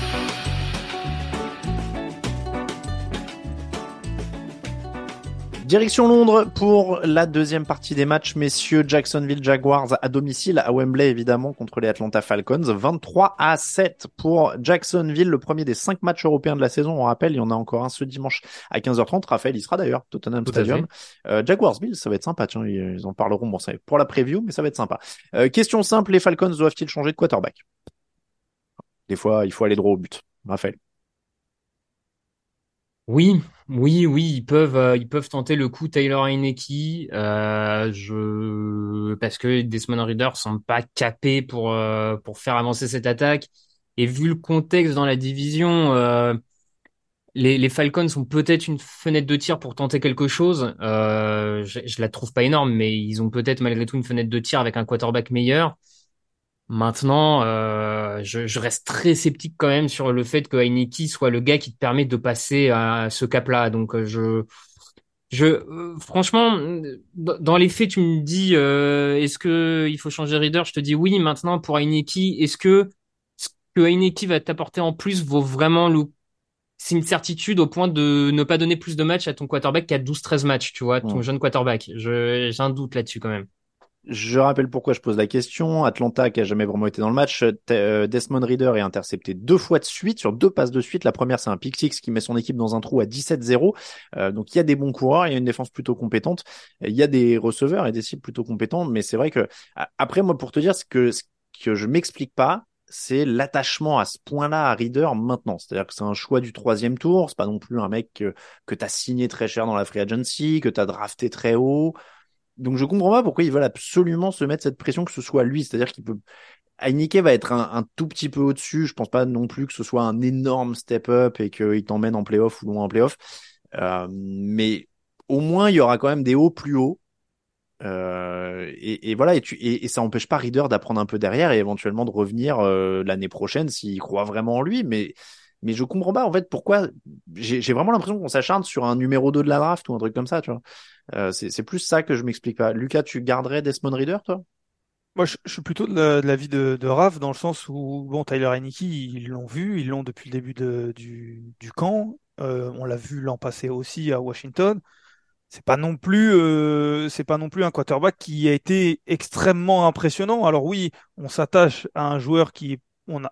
Direction Londres pour la deuxième partie des matchs, messieurs. Jacksonville Jaguars à domicile à Wembley, évidemment, contre les Atlanta Falcons. 23 à 7 pour Jacksonville, le premier des cinq matchs européens de la saison. On rappelle, il y en a encore un ce dimanche à 15h30. Raphaël, il sera d'ailleurs, Tottenham Stadium. Euh, Jaguars Bill, ça va être sympa. Tiens, ils en parleront. Bon, c'est pour la preview, mais ça va être sympa. Euh, question simple, les Falcons doivent-ils changer de quarterback? Des fois, il faut aller droit au but. Raphaël. Oui, oui, oui, ils peuvent, euh, ils peuvent tenter le coup Taylor Heineke, euh, je, parce que Desmond Reader semble pas capé pour euh, pour faire avancer cette attaque. Et vu le contexte dans la division, euh, les, les Falcons ont peut-être une fenêtre de tir pour tenter quelque chose. je, je la trouve pas énorme, mais ils ont peut-être malgré tout une fenêtre de tir avec un quarterback meilleur. Maintenant, euh, je, je, reste très sceptique quand même sur le fait que Heineken soit le gars qui te permet de passer à ce cap-là. Donc, euh, je, je, euh, franchement, dans les faits, tu me dis, euh, est-ce que il faut changer Reader Je te dis oui. Maintenant, pour Heineken, est-ce que ce que Heineken va t'apporter en plus vaut vraiment le c'est une certitude au point de ne pas donner plus de matchs à ton quarterback qu'à 12-13 matchs, tu vois, ton jeune quarterback? Je, j'ai un doute là-dessus quand même. Je rappelle pourquoi je pose la question. Atlanta, qui a jamais vraiment été dans le match, euh, Desmond Reader est intercepté deux fois de suite, sur deux passes de suite. La première, c'est un pick six qui met son équipe dans un trou à 17-0. Euh, donc il y a des bons coureurs, il y a une défense plutôt compétente, il y a des receveurs et des cibles plutôt compétentes. Mais c'est vrai que après, moi, pour te dire ce que ce que je m'explique pas, c'est l'attachement à ce point-là à Reader maintenant. C'est-à-dire que c'est un choix du troisième tour. C'est pas non plus un mec que, que tu as signé très cher dans la free agency, que tu as drafté très haut. Donc je comprends pas pourquoi ils veulent absolument se mettre cette pression que ce soit lui. C'est-à-dire qu'il peut. Heineke va être un, tout petit peu au-dessus. Je pense pas non plus que ce soit un énorme step-up et qu'il t'emmène en playoff ou loin en playoff. Euh, mais au moins, il y aura quand même des hauts plus hauts. Euh, et, voilà, et, tu, et, ça empêche pas Reader d'apprendre un peu derrière et éventuellement de revenir euh, l'année prochaine s'il croit vraiment en lui. Mais mais je comprends pas en fait pourquoi j'ai vraiment l'impression qu'on s'acharne sur un numéro 2 de la draft ou un truc comme ça, tu vois. Euh, c'est plus ça que je m'explique pas. Lucas, tu garderais Desmond Reader, toi? Moi, je, suis plutôt de l'avis de, de, dans le sens où bon, Tyler Heineke, ils l'ont vu, ils l'ont depuis le début de, du, du camp. Euh, on l'a vu l'an passé aussi à Washington. C'est pas non plus, euh, c'est pas non plus un quarterback qui a été extrêmement impressionnant. Alors oui, on s'attache à un joueur qui est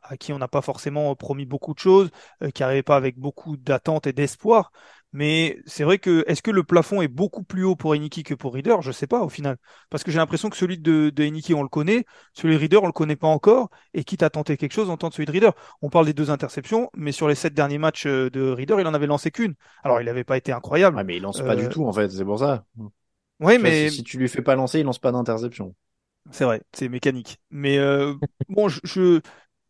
à qui on n'a pas forcément promis beaucoup de choses, euh, qui n'arrivait pas avec beaucoup d'attentes et d'espoir. Mais c'est vrai que est-ce que le plafond est beaucoup plus haut pour Eniki que pour Reader? Je sais pas au final. Parce que j'ai l'impression que celui de, de Eniki, on le connaît, celui de Reader, on le connaît pas encore. Et quitte à tenter quelque chose, on tente celui de Reader. On parle des deux interceptions, mais sur les sept derniers matchs euh, de Reader, il en avait lancé qu'une. Alors il n'avait pas été incroyable. mais il lance pas du euh, tout en fait, c'est pour ça. Oui, mais si, si, tu lui fais pas lancer, il lance pas d'interception. C'est vrai, c'est mécanique. Mais bon, je,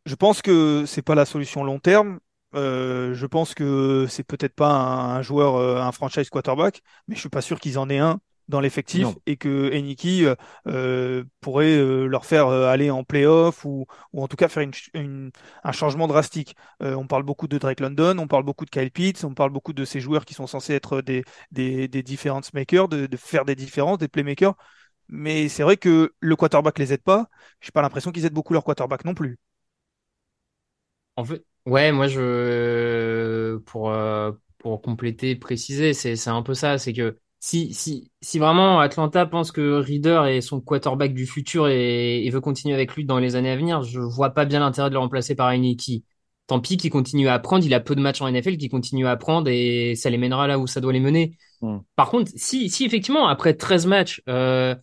je pense que c'est pas la solution long terme. Euh, je pense que c'est peut-être pas un, joueur, euh, un franchise quarterback, mais je suis pas sûr qu'ils en aient un dans l'effectif et que Eniki euh, pourrait leur faire aller en playoff ou, ou en tout cas faire une, un changement drastique. on parle beaucoup de Drake London, on parle beaucoup de Kyle Pitts, on parle beaucoup de ces joueurs qui sont censés être des, des, des difference makers, de, de, faire des différences, des playmakers. Mais c'est vrai que le quarterback les aide pas. J'ai pas l'impression qu'ils aident beaucoup leur quarterback non plus. En fait, ouais, moi je pour euh, pour compléter, préciser, c'est c'est un peu ça, c'est que si si si vraiment Atlanta pense que Reader est son quarterback du futur et, veut continuer avec lui dans les années à venir, je vois pas bien l'intérêt de le remplacer par Heineke. Tant pis qu'il continue à apprendre, il a peu de matchs en NFL, qu'il continue à apprendre et ça les mènera là où ça doit les mener. Hmm. Par contre, si si effectivement après 13 matchs euh,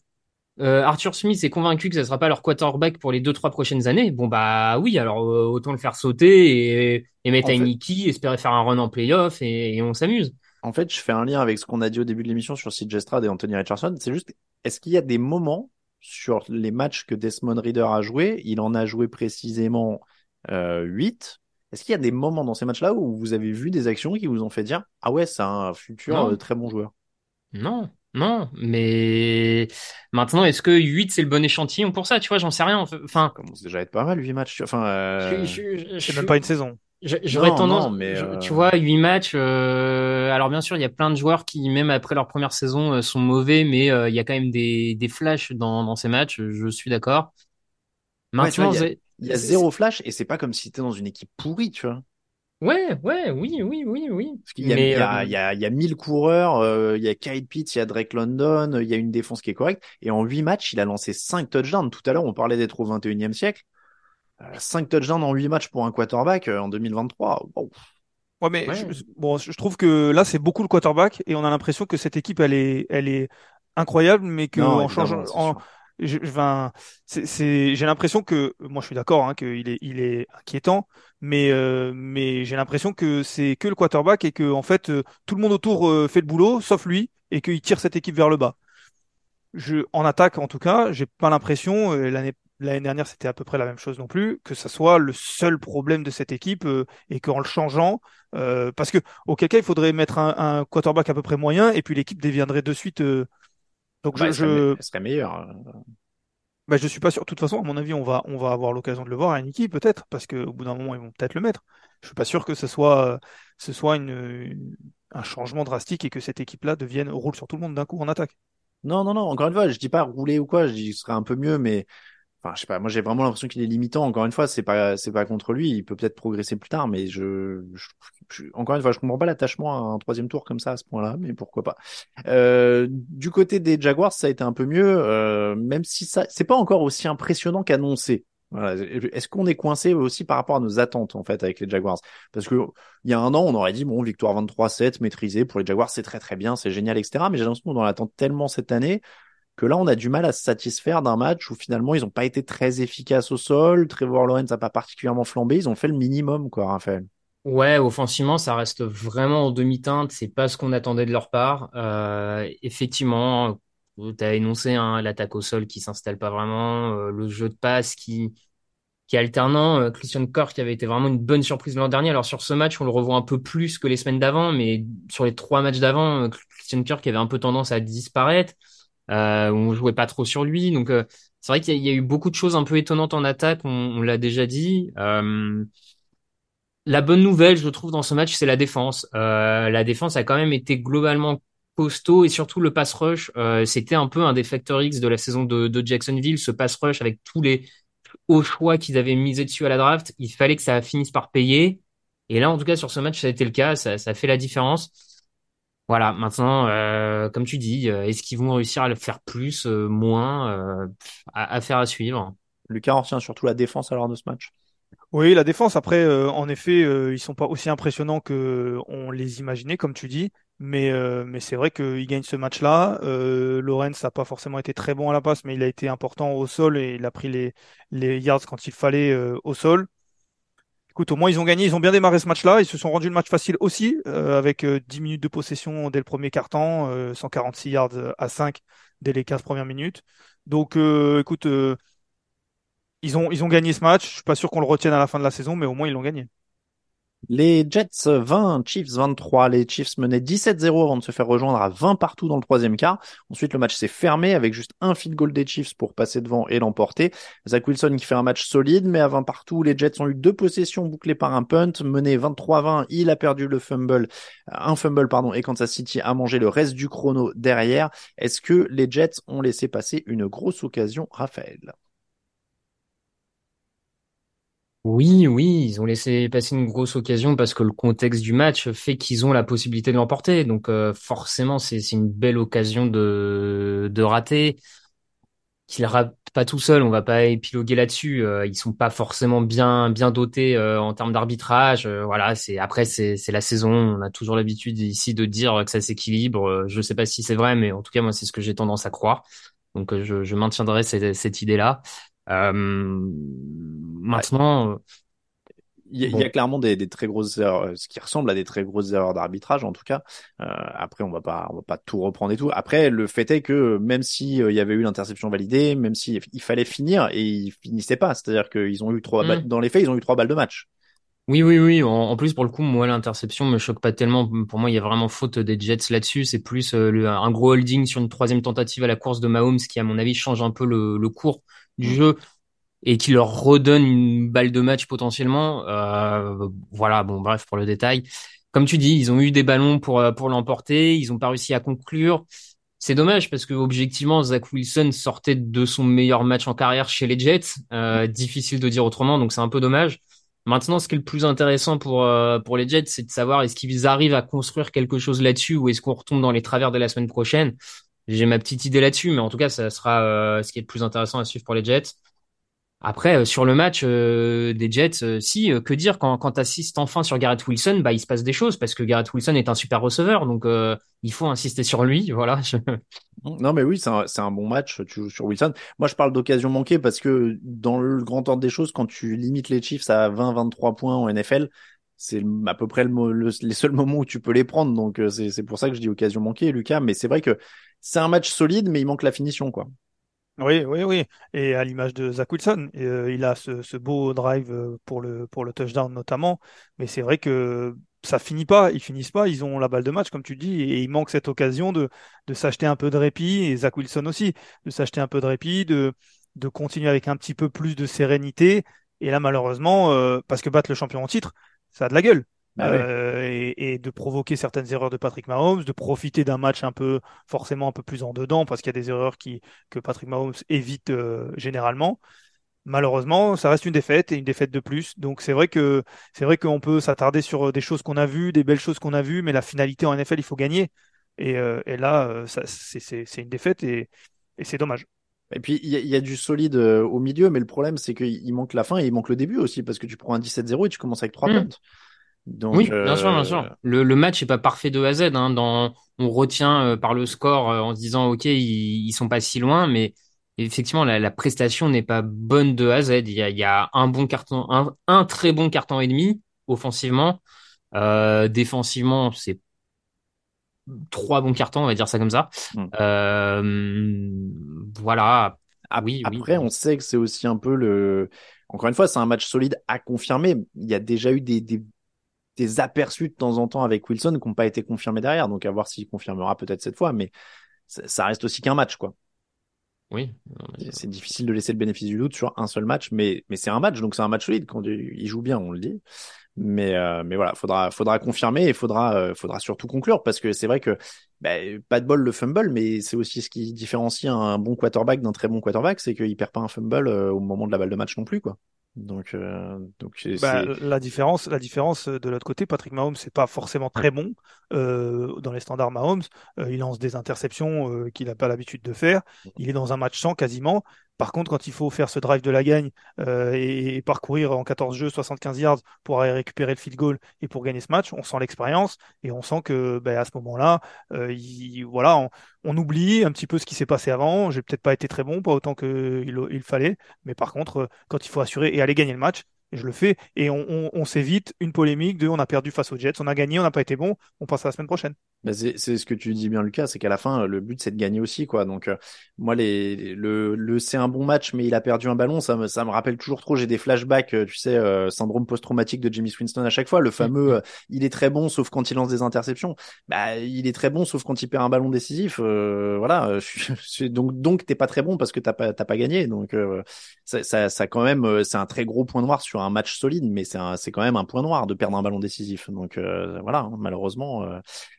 euh, Arthur Smith est convaincu que ce ne sera pas leur quarterback pour les deux trois prochaines années. Bon bah oui, alors euh, autant le faire sauter et, et mettre Nikki, espérer faire un run en playoff et, et on s'amuse. En fait, je fais un lien avec ce qu'on a dit au début de l'émission sur CJ Stroud et Anthony Richardson. C'est juste, est-ce qu'il y a des moments sur les matchs que Desmond Reader a joué, il en a joué précisément euh, 8. Est-ce qu'il y a des moments dans ces matchs-là où vous avez vu des actions qui vous ont fait dire ah ouais, c'est un futur euh, très bon joueur? Non, non, mais maintenant, est-ce que 8 c'est le bon échantillon pour ça? Tu vois, j'en sais rien. Enfin, ça commence déjà à être pas mal 8 matchs. Enfin, euh... c'est même pas une saison. J'aurais tendance, mais euh, tu vois, 8 matchs. Euh... Alors bien sûr, il y a plein de joueurs qui, même après leur première saison, euh, sont mauvais, mais euh, il y a quand même des, des flashs dans, dans ces matchs. Je suis d'accord. Maintenant, il y, a zéro flash et c'est pas comme si tu dans une équipe pourrie, tu vois. Ouais, ouais, oui, oui, oui, oui. Parce qu'il y a, il y, a, il y, a, il y a 1000 coureurs, euh, il y a Kyle Pitts, il y a Drake London, il y a une défense qui est correcte. Et en 8 matchs, il a lancé 5 touchdowns. Tout à l'heure, on parlait d'être au 21e siècle. Euh, 5 touchdowns en 8 matchs pour un quarterback euh, en 2023. Ouais, mais Je, bon, je trouve que là, c'est beaucoup le quarterback et on a l'impression que cette équipe, elle est, elle est incroyable, mais que en changeant, en, j'ai l'impression que moi je suis d'accord hein, qu'il est, il est inquiétant, mais euh, mais j'ai l'impression que c'est que le quarterback et que en fait euh, tout le monde autour euh, fait le boulot sauf lui et qu'il tire cette équipe vers le bas. Je, en attaque en tout cas, j'ai pas l'impression l'année l'année dernière c'était à peu près la même chose non plus que ça soit le seul problème de cette équipe et qu'en le changeant parce que auquel cas il faudrait mettre un, un, quarterback à peu près moyen et puis l'équipe deviendrait de suite donc je, je... serait meilleur. Bah, je suis pas sûr. De toute façon, à mon avis, on va, on va avoir l'occasion de le voir à Niki, peut-être, parce qu'au bout d'un moment, ils vont peut-être le mettre. Je suis pas sûr que ce soit, ce soit une, un changement drastique et que cette équipe-là devienne roule sur tout le monde d'un coup en attaque. Non, non, non. Encore une fois, je dis pas rouler ou quoi. Je dis que ce serait un peu mieux, mais Je sais pas. Moi, j'ai vraiment l'impression qu'il est limitant. Encore une fois, c'est pas, c'est pas contre lui. Il peut peut-être progresser plus tard, mais je, je, encore une fois, je comprends pas l'attachement à un troisième tour comme ça à ce point-là, mais pourquoi pas. Euh, du côté des Jaguars, ça a été un peu mieux, euh, même si ça, c'est pas encore aussi impressionnant qu'annoncé. Voilà. Est-ce qu'on est coincé aussi par rapport à nos attentes en fait avec les Jaguars? Parce que il y a un an, on aurait dit bon, victoire 23-7 maîtrisée pour les Jaguars, c'est très très bien, c'est génial, etc. Mais j'ai l'impression qu'on en attend tellement cette année que là, on a du mal à se satisfaire d'un match où finalement, ils n'ont pas été très efficaces au sol. Trevor Lawrence n'a pas particulièrement flambé. Ils ont fait le minimum, quoi, Raphaël. Ouais, offensivement, ça reste vraiment en demi-teinte. C'est pas ce qu'on attendait de leur part. Euh, effectivement, tu as énoncé hein, l'attaque au sol qui s'installe pas vraiment, euh, le jeu de passe qui qui est alternant. Euh, Christian Cork qui avait été vraiment une bonne surprise l'an dernier. Alors sur ce match, on le revoit un peu plus que les semaines d'avant, mais sur les trois matchs d'avant, Christian Kirk avait un peu tendance à disparaître. Euh, on jouait pas trop sur lui, donc euh, c'est vrai qu'il y, a- eu beaucoup de choses un peu étonnantes en attaque. On, on l'a déjà dit. Euh, la bonne nouvelle, je trouve, dans ce match, c'est la défense. Euh, la défense a quand même été globalement costaud et surtout le pass rush. Euh, c'était un peu un des facteurs X de la saison de, de Jacksonville, ce pass rush avec tous les hauts choix qu'ils avaient misé dessus à la draft. Il fallait que ça finisse par payer. Et là, en tout cas, sur ce match, ça a été le cas. Ça, ça fait la différence. Voilà. Maintenant, euh, comme tu dis, euh, est-ce qu'ils vont réussir à le faire plus, euh, moins, euh, à, à faire à suivre? Lucas en retient surtout la défense alors de ce match. Oui, la défense, après, euh, en effet, euh, ils sont pas aussi impressionnants que on les imaginait, comme tu dis. Mais, euh, mais c'est vrai qu'ils gagnent ce match-là. Euh, Lawrence n'a pas forcément été très bon à la passe, mais il a été important au sol et il a pris les, les yards quand il fallait euh, au sol. Écoute, au moins ils ont gagné, ils ont bien démarré ce match-là. Ils se sont rendus le match facile aussi, euh, avec euh, 10 minutes de possession dès le premier quart-temps, euh, 146 yards à 5 dès les 15 premières minutes. Donc, euh, écoute, euh, ils ont, ils ont gagné ce match. Je suis pas sûr qu'on le retienne à la fin de la saison, mais au moins ils l'ont gagné. Les Jets 20, Chiefs 23. Les Chiefs menaient 17-0 avant de se faire rejoindre à 20 partout dans le troisième quart. Ensuite, le match s'est fermé avec juste un field goal des Chiefs pour passer devant et l'emporter. Zach Wilson qui fait un match solide, mais à 20 partout, les Jets ont eu deux possessions bouclées par un punt. Mené 23-20, il a perdu le fumble, un fumble, pardon, et Kansas City a mangé le reste du chrono derrière. Est-ce que les Jets ont laissé passer une grosse occasion, Raphaël? Oui, oui, ils ont laissé passer une grosse occasion parce que le contexte du match fait qu'ils ont la possibilité de l'emporter. Donc euh, forcément, c'est une belle occasion de de rater. Qu'ils ratent pas tout seuls, on va pas épiloguer là-dessus. Euh, ils sont pas forcément bien bien dotés euh, en termes d'arbitrage. Euh, voilà, c'est après c'est la saison. On a toujours l'habitude ici de dire que ça s'équilibre. Je sais pas si c'est vrai, mais en tout cas moi c'est ce que j'ai tendance à croire. Donc je, maintiendrai cette idée-là. Euh, maintenant. euh, Il y, a, il y a clairement des, des, très grosses erreurs, euh, ce qui ressemble à des très grosses erreurs d'arbitrage en tout cas. Euh, après, on va pas, on va pas tout reprendre et tout. Après, le fait est que même si euh, il y avait eu l'interception validée, même si il fallait finir et ils finissaient pas, c'est-à-dire qu'ils ont eu trois Mm. balles dans les faits, ils ont eu trois balles de match. Oui, oui, oui. En, en plus, pour le coup, moi, l'interception me choque pas tellement. Pour moi, il y a vraiment faute des Jets là-dessus. C'est plus euh, le, un gros holding sur une troisième tentative à la course de Mahomes qui, à mon avis, change un peu le, le cours du jeu et qui leur redonne une balle de match potentiellement. Euh, voilà, bon, bref, pour le détail. Comme tu dis, ils ont eu des ballons pour, euh, pour l'emporter. Ils ont pas réussi à conclure. C'est dommage parce que objectivement, Zach Wilson sortait de son meilleur match en carrière chez les Jets. Euh, difficile de dire autrement, donc c'est un peu dommage. Maintenant, ce qui est le plus intéressant pour euh, pour les Jets, c'est de savoir est-ce qu'ils arrivent à construire quelque chose là-dessus ou est-ce qu'on retombe dans les travers de la semaine prochaine. J'ai ma petite idée là-dessus, mais en tout cas, ça sera euh, ce qui est le plus intéressant à suivre pour les Jets. Après, euh, sur le match euh, des Jets, euh, si, euh, que dire quand, quand tu assistes enfin sur Garrett Wilson, bah il se passe des choses parce que Garrett Wilson est un super receveur, donc il faut insister sur lui. Voilà. Non, mais oui, c'est un, un bon match. Tu joues sur Wilson. Moi, je parle d'occasion manquée parce que dans le grand ordre des choses, quand tu limites les Chiefs à 20-23 points en NFL, c'est à peu près le, le- les seuls moments où tu peux les prendre. Donc, euh, c'est pour ça que je dis occasion manquée, Lucas. Mais c'est vrai que c'est un match solide, mais il manque la finition, quoi. Oui, oui, oui. Et à l'image de Zach Wilson, euh, il a ce, ce beau drive euh, pour le, pour le touchdown notamment. Mais c'est vrai que ça finit pas, ils finissent pas, ils ont la balle de match, comme tu dis, et il manque cette occasion de, de s'acheter un peu de répit, et Zach Wilson aussi, de s'acheter un peu de répit, de, de continuer avec un petit peu plus de sérénité. Et là, malheureusement, euh, parce que battre le champion en titre, ça a de la gueule. Bah ouais. Euh, et, et de provoquer certaines erreurs de Patrick Mahomes, de profiter d'un match un peu forcément un peu plus en dedans parce qu'il y a des erreurs qui que Patrick Mahomes évite euh, généralement. malheureusement, ça reste une défaite et une défaite de plus. Donc c'est vrai que c'est vrai qu'on peut s'attarder sur des choses qu'on a vues, des belles choses qu'on a vues, mais la finalité en NFL, il faut gagner. Et, euh, et là, euh, c'est une défaite et, et c'est dommage. Et puis il y, y, a du solide euh, au milieu, mais le problème c'est qu'il manque la fin et il manque le début aussi parce que tu prends un 17-0 et tu commences avec 3 mmh. Donc, oui, bien sûr, bien sûr. Le, le, match est pas parfait de A à Z. Hein, dans, on retient par le score en se disant ok, ils, ils sont pas si loin, mais effectivement la, la prestation n'est pas bonne de A à Z. Il y a, il y a un bon carton, un, un, très bon carton et demi offensivement. Euh, défensivement, c'est trois bons cartons, on va dire ça comme ça. Mm. Euh, voilà. Ah, oui, Après, on sait que c'est aussi un peu le. Encore une fois, c'est un match solide à confirmer. Il y a déjà eu des, des, des aperçus de temps en temps avec Wilson qui n'ont pas été confirmés derrière. Donc, à voir s'il confirmera peut-être cette fois. Mais ça reste aussi qu'un match, quoi. Oui. C'est difficile de laisser le bénéfice du doute sur un seul match, mais, mais c'est un match, donc c'est un match solide. Quand il joue bien, on le dit. Mais, euh, mais voilà, faudra, faudra confirmer et faudra, euh, faudra surtout conclure parce que c'est vrai que bah, pas de bol le fumble, mais c'est aussi ce qui différencie un bon quarterback d'un très bon quarterback, c'est qu'il perd pas un fumble euh, au moment de la balle de match non plus, quoi. Donc, euh, donc bah, la différence, la différence de l'autre côté, Patrick Mahomes, c'est pas forcément très bon euh, dans les standards Mahomes. Euh, il lance des interceptions euh, qu'il n'a pas l'habitude de faire. Il est dans un match sans quasiment. Par contre, quand il faut faire ce drive de la gagne euh, et, parcourir en 14 jeux 75 yards pour aller récupérer le field goal et pour gagner ce match, on sent l'expérience et on sent que ben, à ce moment-là, euh, il, voilà, on, oublie un petit peu ce qui s'est passé avant. J'ai peut-être pas été très bon, pas autant qu'il il fallait, mais par contre, quand il faut assurer et aller gagner le match, je le fais, et on, on, on s'évite une polémique de on a perdu face aux Jets, on a gagné, on n'a pas été bon, on passe à la semaine prochaine. Bah c'est ce que tu dis bien Lucas, c'est qu'à la fin le but c'est de gagner aussi quoi. Donc euh, moi les le, le c'est un bon match mais il a perdu un ballon, ça me ça me rappelle toujours trop, j'ai des flashbacks, euh, tu sais euh, syndrome post-traumatique de Jimmy Winston à chaque fois, le fameux il est très bon sauf quand il lance des interceptions. Bah il est très bon sauf quand il perd un ballon décisif voilà, je, donc donc t'es pas très bon parce que t'as pas t'as pas gagné. Donc ça, ça ça quand même c'est un très gros point noir sur un match solide mais c'est c'est quand même un point noir de perdre un ballon décisif. Donc voilà, hein, malheureusement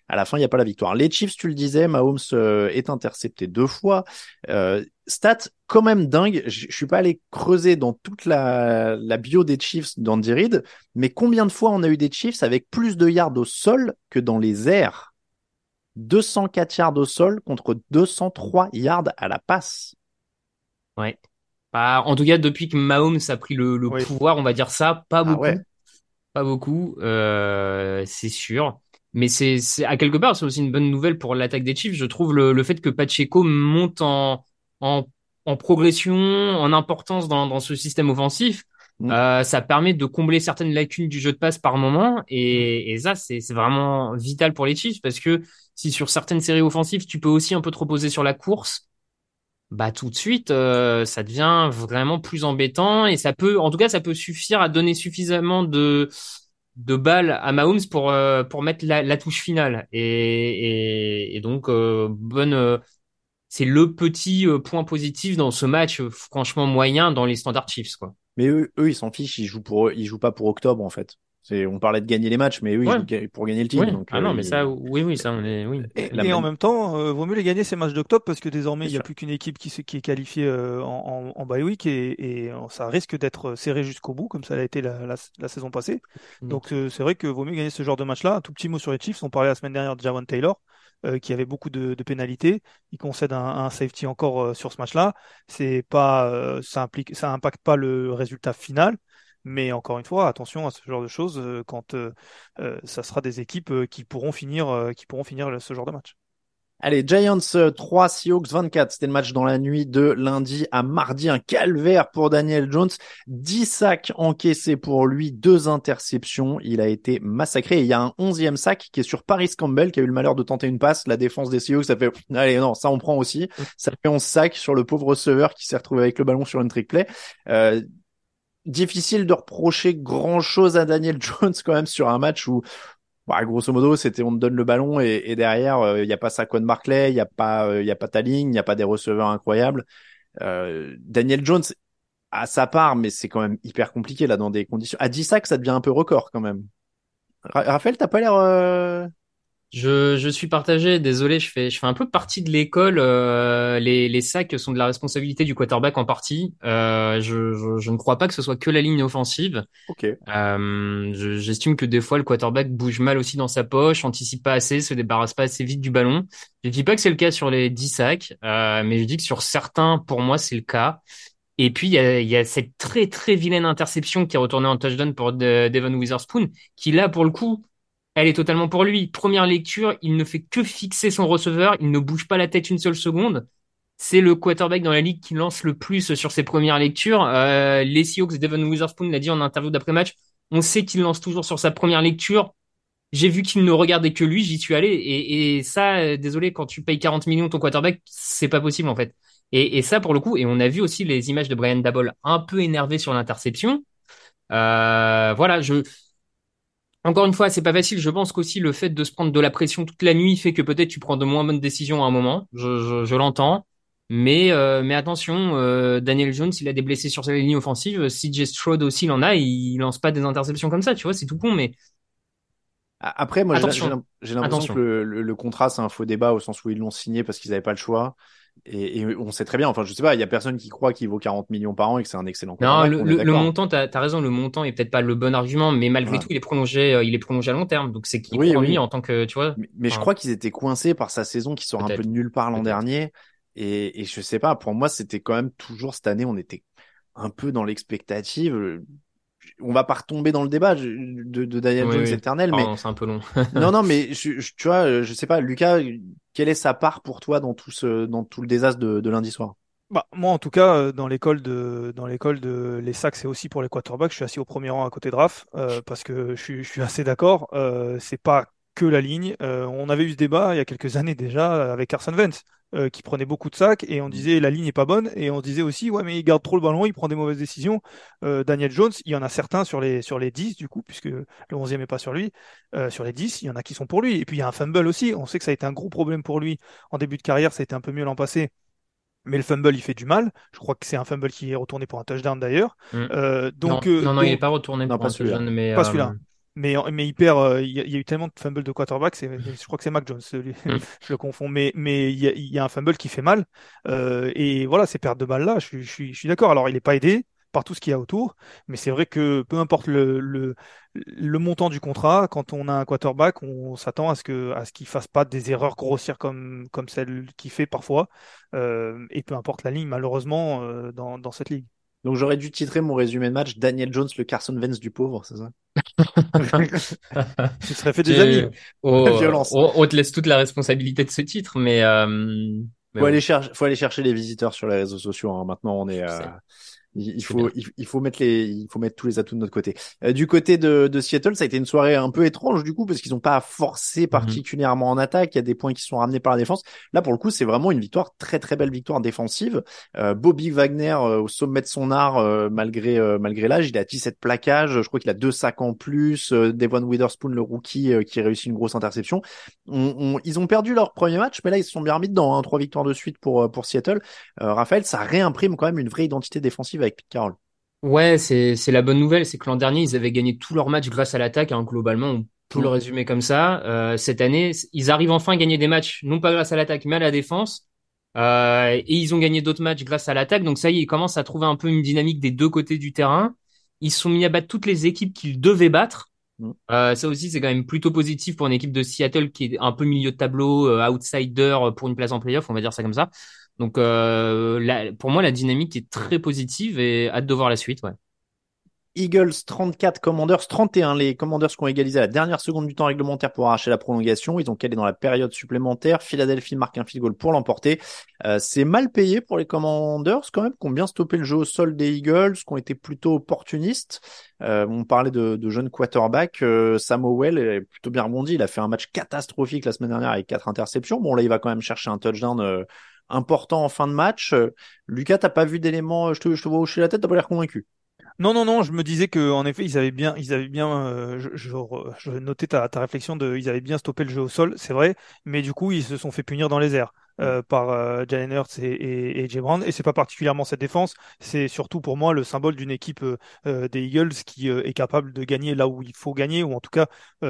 à la fin, il n'y a pas la victoire. Les Chiefs, tu le disais, Mahomes euh, est intercepté deux fois. Euh, stat quand même dingue. Je suis pas allé creuser dans toute la, la bio des Chiefs d'Andy Reid, mais combien de fois on a eu des Chiefs avec plus de yards au sol que dans les airs? 204 yards au sol contre 203 yards à la passe. Ouais. Bah, en tout cas, depuis que Mahomes a pris le, pouvoir, on va dire ça, pas ah beaucoup. Pas beaucoup, euh, c'est sûr. Mais c'est, c'est à quelque part, c'est aussi une bonne nouvelle pour l'attaque des Chiefs. Je trouve le, le fait que Pacheco monte en, en, en progression, en importance dans, dans ce système offensif. Mm. Euh, ça permet de combler certaines lacunes du jeu de passe par moment et, et ça c'est, c'est vraiment vital pour les Chiefs parce que si sur certaines séries offensives tu peux aussi un peu te reposer sur la course, bah tout de suite euh, ça devient vraiment plus embêtant et ça peut en tout cas ça peut suffire à donner suffisamment de de balles à Mahomes pour euh, pour mettre la, touche finale et donc euh, bonne euh, c'est le petit point positif dans ce match franchement moyen dans les standards Chiefs quoi. Mais eux, eux ils s'en fichent, ils jouent pour ils jouent pas pour octobre en fait on parlait de gagner les matchs, mais oui, pour gagner le titre. ah non, euh, mais ça, oui, oui, ça, on est, oui. Et, en même temps, euh, vaut mieux les gagner ces matchs d'octobre parce que désormais, il n'y a plus qu'une équipe qui, qui est qualifiée euh, en, en, bye week et, et ça risque d'être serré jusqu'au bout, comme ça a été la, la, saison passée. Mm. Donc, c'est vrai que vaut mieux gagner ce genre de match-là. Un tout petit mot sur les Chiefs. On parlait la semaine dernière de Javon Taylor. qui avait beaucoup de, de, pénalités. Il concède un, un safety encore sur ce match-là. C'est pas, ça implique, ça impacte pas le résultat final, mais encore une fois, attention à ce genre de choses euh, quand euh, euh, ça sera des équipes qui pourront finir, qui pourront finir ce genre de match. Allez, Giants 3, Seahawks 24. C'était le match dans la nuit de lundi à mardi. Un calvaire pour Daniel Jones. 10 sacs encaissés pour lui, deux interceptions. Il a été massacré. il y a un onzième sac qui est sur Paris Campbell qui a eu le malheur de tenter une passe. La défense des Seahawks, ça fait, allez, non, ça on prend aussi. Ça fait 11 sacs sur le pauvre receveur qui s'est retrouvé avec le ballon sur une trick play. Euh, difficile de reprocher grand chose à Daniel Jones quand même sur un match où bah, grosso modo c'était on te donne le ballon et, derrière il euh, n'y a pas Saquon Barclay il y a pas il euh, a pas ta ligne il n'y a pas des receveurs incroyables. Euh, Daniel Jones a sa part mais c'est quand même hyper compliqué là dans des conditions. À 10 sacs ça devient un peu record quand même. Raphaël t'as pas l'air Je, je suis partagé, désolé, je fais, je fais un peu partie de l'école. euh, les, les sacs sont de la responsabilité du quarterback en partie. Euh, je, je, je ne crois pas que ce soit que la ligne offensive. Ok. Euh, je- j'estime que des fois le quarterback bouge mal aussi dans sa poche, anticipe pas assez, se débarrasse pas assez vite du ballon. Je dis pas que c'est le cas sur les 10 sacs, euh, mais je dis que sur certains, pour moi, c'est le cas. Et puis il y a, y a cette très très vilaine interception qui est retournée en touchdown pour De- Devon Witherspoon, qui là pour le coup elle est totalement pour lui. Première lecture, il ne fait que fixer son receveur, il ne bouge pas la tête une seule seconde. C'est le quarterback dans la ligue qui lance le plus sur ses premières lectures. Euh, les Seahawks, Devon Witherspoon l'a dit en interview d'après-match, on sait qu'il lance toujours sur sa première lecture. J'ai vu qu'il ne regardait que lui, j'y suis allé. Et, ça, euh, désolé, quand tu payes 40 millions ton quarterback, c'est pas possible en fait. Et, ça, pour le coup, et on a vu aussi les images de Brian Dabble un peu énervé sur l'interception. Euh, voilà, je, encore une fois, c'est pas facile. Je pense qu'aussi le fait de se prendre de la pression toute la nuit fait que peut-être tu prends de moins bonnes décisions à un moment. Je, je, je l'entends. Mais, euh, mais attention, euh, Daniel Jones, il a des blessés sur sa ligne offensive. CJ Stroud aussi, il en a. Il lance pas des interceptions comme ça, tu vois, c'est tout con. Mais Après, moi, j'ai l'impression que le, le- le contrat, c'est un faux débat au sens où ils l'ont signé parce qu'ils n'avaient pas le choix. Et, et on sait très bien, enfin, je sais pas, il y a personne qui croit qu'il vaut 40 millions par an et que c'est un excellent non, le, le, le montant, t'as as raison, le montant est peut-être pas le bon argument, mais malgré Voilà. tout, il est prolongé, euh, il est prolongé à long terme. Donc c'est qu'il Oui, oui. lui en tant que, tu vois. Mais, mais je crois qu'ils étaient coincés par sa saison qui sort un peu de nulle part l'an dernier. Et, et je sais pas, pour moi, c'était quand même toujours cette année, on était un peu dans l'expectative. On va pas retomber dans le débat je- de, de Daniel Oui, Jones oui. éternel, mais c'est un peu long. non, non, mais je, je- tu vois, je sais pas, Lucas, quelle est sa part pour toi dans tout ce, dans tout le désastre de, de lundi soir? Bah, moi, en tout cas, euh, dans l'école de, dans l'école de les sacs, c'est aussi pour les quarterbacks. Je suis assis au premier rang à côté de Raph, euh, parce que je suis, je suis assez d'accord. Euh, c'est pas que la ligne. Euh, on avait eu ce débat il y a quelques années déjà avec Carson Wentz, euh, qui prenait beaucoup de sacs et on disait la ligne est pas bonne et on disait aussi ouais mais il garde trop le ballon, il prend des mauvaises décisions. Euh, Daniel Jones, il y en a certains sur les sur les 10 du coup puisque le 11e est pas sur lui. Euh, sur les 10, il y en a qui sont pour lui et puis il y a un fumble aussi. On sait que ça a été un gros problème pour lui en début de carrière, ça a été un peu mieux l'an passé. Mais le fumble, il fait du mal. Je crois que c'est un fumble qui est retourné pour un touchdown d'ailleurs. Mm. Euh, donc, non, euh, non, non, il est donc- pas retourné Non, pour pas un celui-là. touchdown, mais pas euh, celui-là. Mais, mais il perd, euh, il y, a, eu tellement de fumbles de quarterback, je crois que c'est Mac Jones, celui- Mm. je le confonds. Mais, mais il y a, il y a un fumble qui fait mal. Euh, et voilà, ces pertes de balles-là, je, suis- je suis, je suis d'accord. Alors, il n'est pas aidé par tout ce qu'il y a autour, mais c'est vrai que peu importe le, le, le montant du contrat, quand on a un quarterback, on s'attend à ce que, à ce qu'il fasse pas des erreurs grossières comme, comme celle qu'il fait parfois. Euh, et peu importe la ligne, malheureusement, euh, dans, dans cette ligue. Donc j'aurais dû titrer mon résumé de match Daniel Jones, le Carson Wentz du pauvre, c'est ça? Tu serais fait des amis. Oh, La violence. On, on te laisse toute la responsabilité de ce titre, mais, euh, mais Faut aller chercher, faut aller chercher les visiteurs sur les réseaux sociaux. hein. Maintenant, on est, euh. Il, faut, il, il faut mettre les, il faut mettre tous les atouts de notre côté. Euh, du côté de, de Seattle, ça a été une soirée un peu étrange du coup parce qu'ils n'ont pas forcé Mhm. particulièrement en attaque. Il y a des points qui sont ramenés par la défense. Là, pour le coup, c'est vraiment une victoire très très belle victoire défensive. Euh, Bobby Wagner euh, au sommet de son art euh, malgré euh, malgré l'âge, il a 17 plaquages. Je crois qu'il a deux sacs en plus. Euh, Devon Witherspoon, le rookie, euh, qui réussit une grosse interception. On- on- ils ont perdu leur premier match, mais là ils se sont bien remis dedans. Hein, trois victoires de suite pour pour Seattle. Euh, Raphaël, ça réimprime quand même une vraie identité défensive avec Pete Carroll. Ouais, c'est c'est la bonne nouvelle, c'est que l'an dernier ils avaient gagné tous leurs matchs grâce à l'attaque. Hein, globalement, on peut le résumer comme ça. Euh, cette année, ils arrivent enfin à gagner des matchs, non pas grâce à l'attaque, mais à la défense. Euh, et ils ont gagné d'autres matchs grâce à l'attaque. Donc ça y est, ils commencent à trouver un peu une dynamique des deux côtés du terrain. Ils se sont mis à battre toutes les équipes qu'ils devaient battre. Mm. Euh, ça aussi, c'est quand même plutôt positif pour une équipe de Seattle qui est un peu milieu de tableau, outsider pour une place en playoff, on va dire ça comme ça. Donc euh, pour moi, la dynamique est très positive et hâte de voir la suite. Ouais. Eagles 34, Commanders 31. Les Commanders qui ont égalisé à la dernière seconde du temps réglementaire pour arracher la prolongation. Ils ont calé dans la période supplémentaire. Philadelphie marque un field goal pour l'emporter. Euh, c'est mal payé pour les Commanders quand même, qui ont bien stoppé le jeu au sol des Eagles, qui ont été plutôt opportunistes. Euh, on parlait de, de jeunes quarterbacks. Euh, Sam Howell est plutôt bien rebondi. Il a fait un match catastrophique la semaine dernière avec quatre interceptions. Bon là, il va quand même chercher un touchdown. Euh, important en fin de match. Euh, Lucas, t'as pas vu d'éléments, je te, je te vois hocher la tête, t'as pas l'air convaincu. Non, non, non, je me disais que en effet, ils avaient bien, ils avaient bien, euh, je, je notais ta, ta réflexion de, ils avaient bien stoppé le jeu au sol, c'est vrai, mais du coup, ils se sont fait punir dans les airs. Euh, par euh, Jalen Hurts et, et, et Jay Brown. Et c'est pas particulièrement cette défense, c'est surtout pour moi le symbole d'une équipe euh, des Eagles qui est capable de gagner là où il faut gagner, ou en tout cas,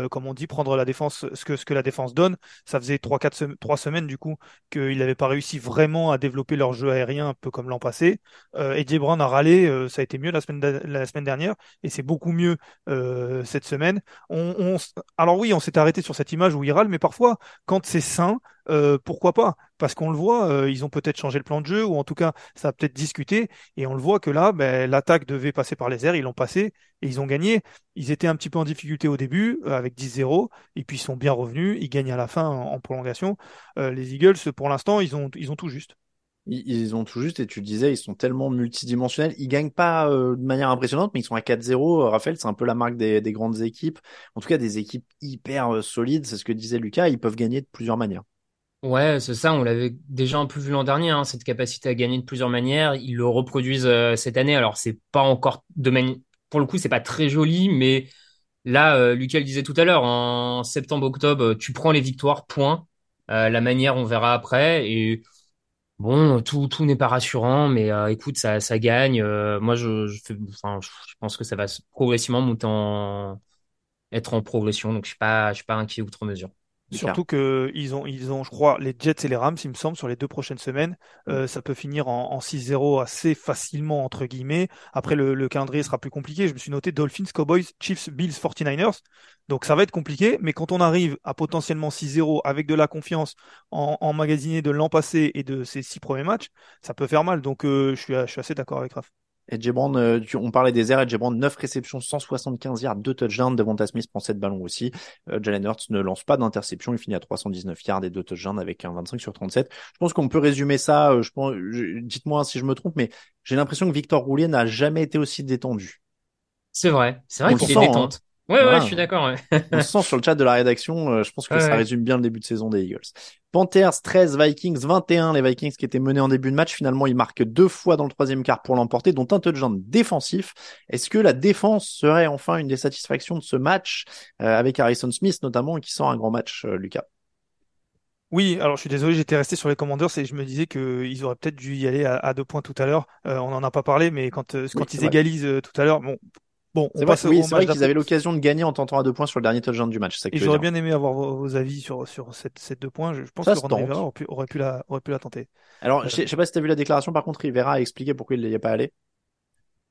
comme on dit, prendre la défense, ce que, ce que la défense donne. Ça faisait trois, quatre, trois semaines du coup qu'ils n'avaient pas réussi vraiment à développer leur jeu aérien, un peu comme l'an passé. et Jay Brown a râlé, ça a été mieux la semaine, la semaine dernière, et c'est beaucoup mieux cette semaine. On, on... Alors oui, on s'est arrêté sur cette image où il râle, mais parfois, quand c'est sain, euh, pourquoi pas? Parce qu'on le voit, euh, ils ont peut-être changé le plan de jeu, ou en tout cas, ça a peut-être discuté, et on le voit que là, ben, l'attaque devait passer par les airs, ils l'ont passé, et ils ont gagné. Ils étaient un petit peu en difficulté au début, euh, avec 10-0, et puis ils sont bien revenus, ils gagnent à la fin en, prolongation. les Eagles, pour l'instant, ils ont, ils ont tout juste. Ils, ont tout juste, et tu le disais, ils sont tellement multidimensionnels. Ils gagnent pas de manière impressionnante, mais ils sont à 4-0. Raphaël, c'est un peu la marque des, des, grandes équipes. En tout cas, des équipes hyper solides. C'est ce que disait Lucas. Ils peuvent gagner de plusieurs manières. Ouais, c'est ça, on l'avait déjà un peu vu l'an dernier, hein, cette capacité à gagner de plusieurs manières. Ils le reproduisent euh, cette année. Alors, c'est pas encore de manière. Pour le coup, c'est pas très joli, mais là, euh, Lucas le disait tout à l'heure, en septembre-octobre, tu prends les victoires, point. Euh, la manière, on verra après. Et bon, tout, tout n'est pas rassurant, mais euh, écoute, ça, ça gagne. moi, je, pense que ça va progressivement monter être en progression, donc je suis pas, je suis pas inquiet outre mesure. Surtout que ils ont, ils ont, je crois, les Jets et les Rams, il me semble, sur les deux prochaines semaines. Mm. Euh, ça peut finir en, en 6-0 assez facilement, entre guillemets. Après, le, le, calendrier sera plus compliqué. Je me suis noté Dolphins, Cowboys, Chiefs, Bills, 49ers. Donc ça va être compliqué, mais quand on arrive à potentiellement 6-0 avec de la confiance en, en magasiné de l'an passé et de ces six premiers matchs, ça peut faire mal. Donc euh, je, suis, je suis assez d'accord avec Raph. Brown, euh, on parlait des airs, et Brown, 9 réceptions, 175 yards, 2 touchdowns, Devonta Smith prend 7 ballons aussi. Euh, Jalen Hurts ne lance pas d'interception, il finit à 319 yards et 2 touchdowns avec un 25 sur 37. Je pense qu'on peut résumer ça, euh, je pense, dites-moi si je me trompe, mais j'ai l'impression que Victor Roulier n'a jamais été aussi détendu. C'est vrai, c'est vrai qu'il est détente. Hein. Ouais, ouais, je suis d'accord. Ouais. On se sent sur le chat de la rédaction. Euh, je pense que ça résume bien le début de saison des Eagles. Panthers 13, Vikings 21. Les Vikings qui étaient menés en début de match, finalement, ils marquent deux fois dans le troisième quart pour l'emporter, dont un touchdown défensif. Est-ce que la défense serait enfin une des satisfactions de ce match, euh, avec Harrison Smith notamment, qui sent un grand match, euh, Lucas? Oui, alors je suis désolé, j'étais resté sur les Commanders et je me disais qu'ils auraient peut-être dû y aller à, deux points tout à l'heure. on n'en a pas parlé, mais quand, quand ils égalisent tout à l'heure, bon, Bon, c'est vrai, oui, vrai qu'ils avaient l'occasion de gagner en tentant à deux points sur le dernier touchdown du match. Et j'aurais bien aimé avoir vos, avis sur, sur cette, ces deux points. Je, pense que Ron Rivera aurait pu, aurait pu, la, aurait pu la tenter. Alors, je, sais, sais pas si tu as vu la déclaration, par contre, Rivera a expliqué pourquoi il n'y est pas allé.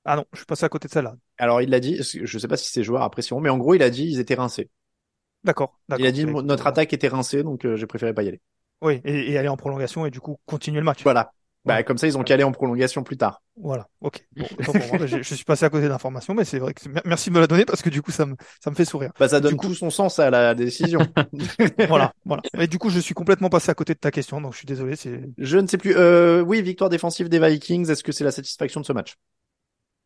Ah non, je suis passé à côté de ça là. Alors, il l'a dit, je sais pas si ses joueurs apprécieront, mais en gros, il a dit ils étaient rincés. D'accord. Il a dit notre attaque était rincée, donc euh, j'ai préféré pas y aller. Oui, et, et, aller en prolongation et du coup continuer le match. Voilà. Bah, comme ça, ils ont calé en prolongation plus tard. Voilà, ok. Bon, je, je, suis passé à côté d'informations, mais c'est vrai que merci de me la donner parce que du coup, ça me, ça me fait sourire. Bah, ça donne tout son sens à la décision. voilà, voilà. Et du coup, je suis complètement passé à côté de ta question, donc je suis désolé. Je ne sais plus. Euh, oui, victoire défensive des Vikings. Est-ce que c'est la satisfaction de ce match?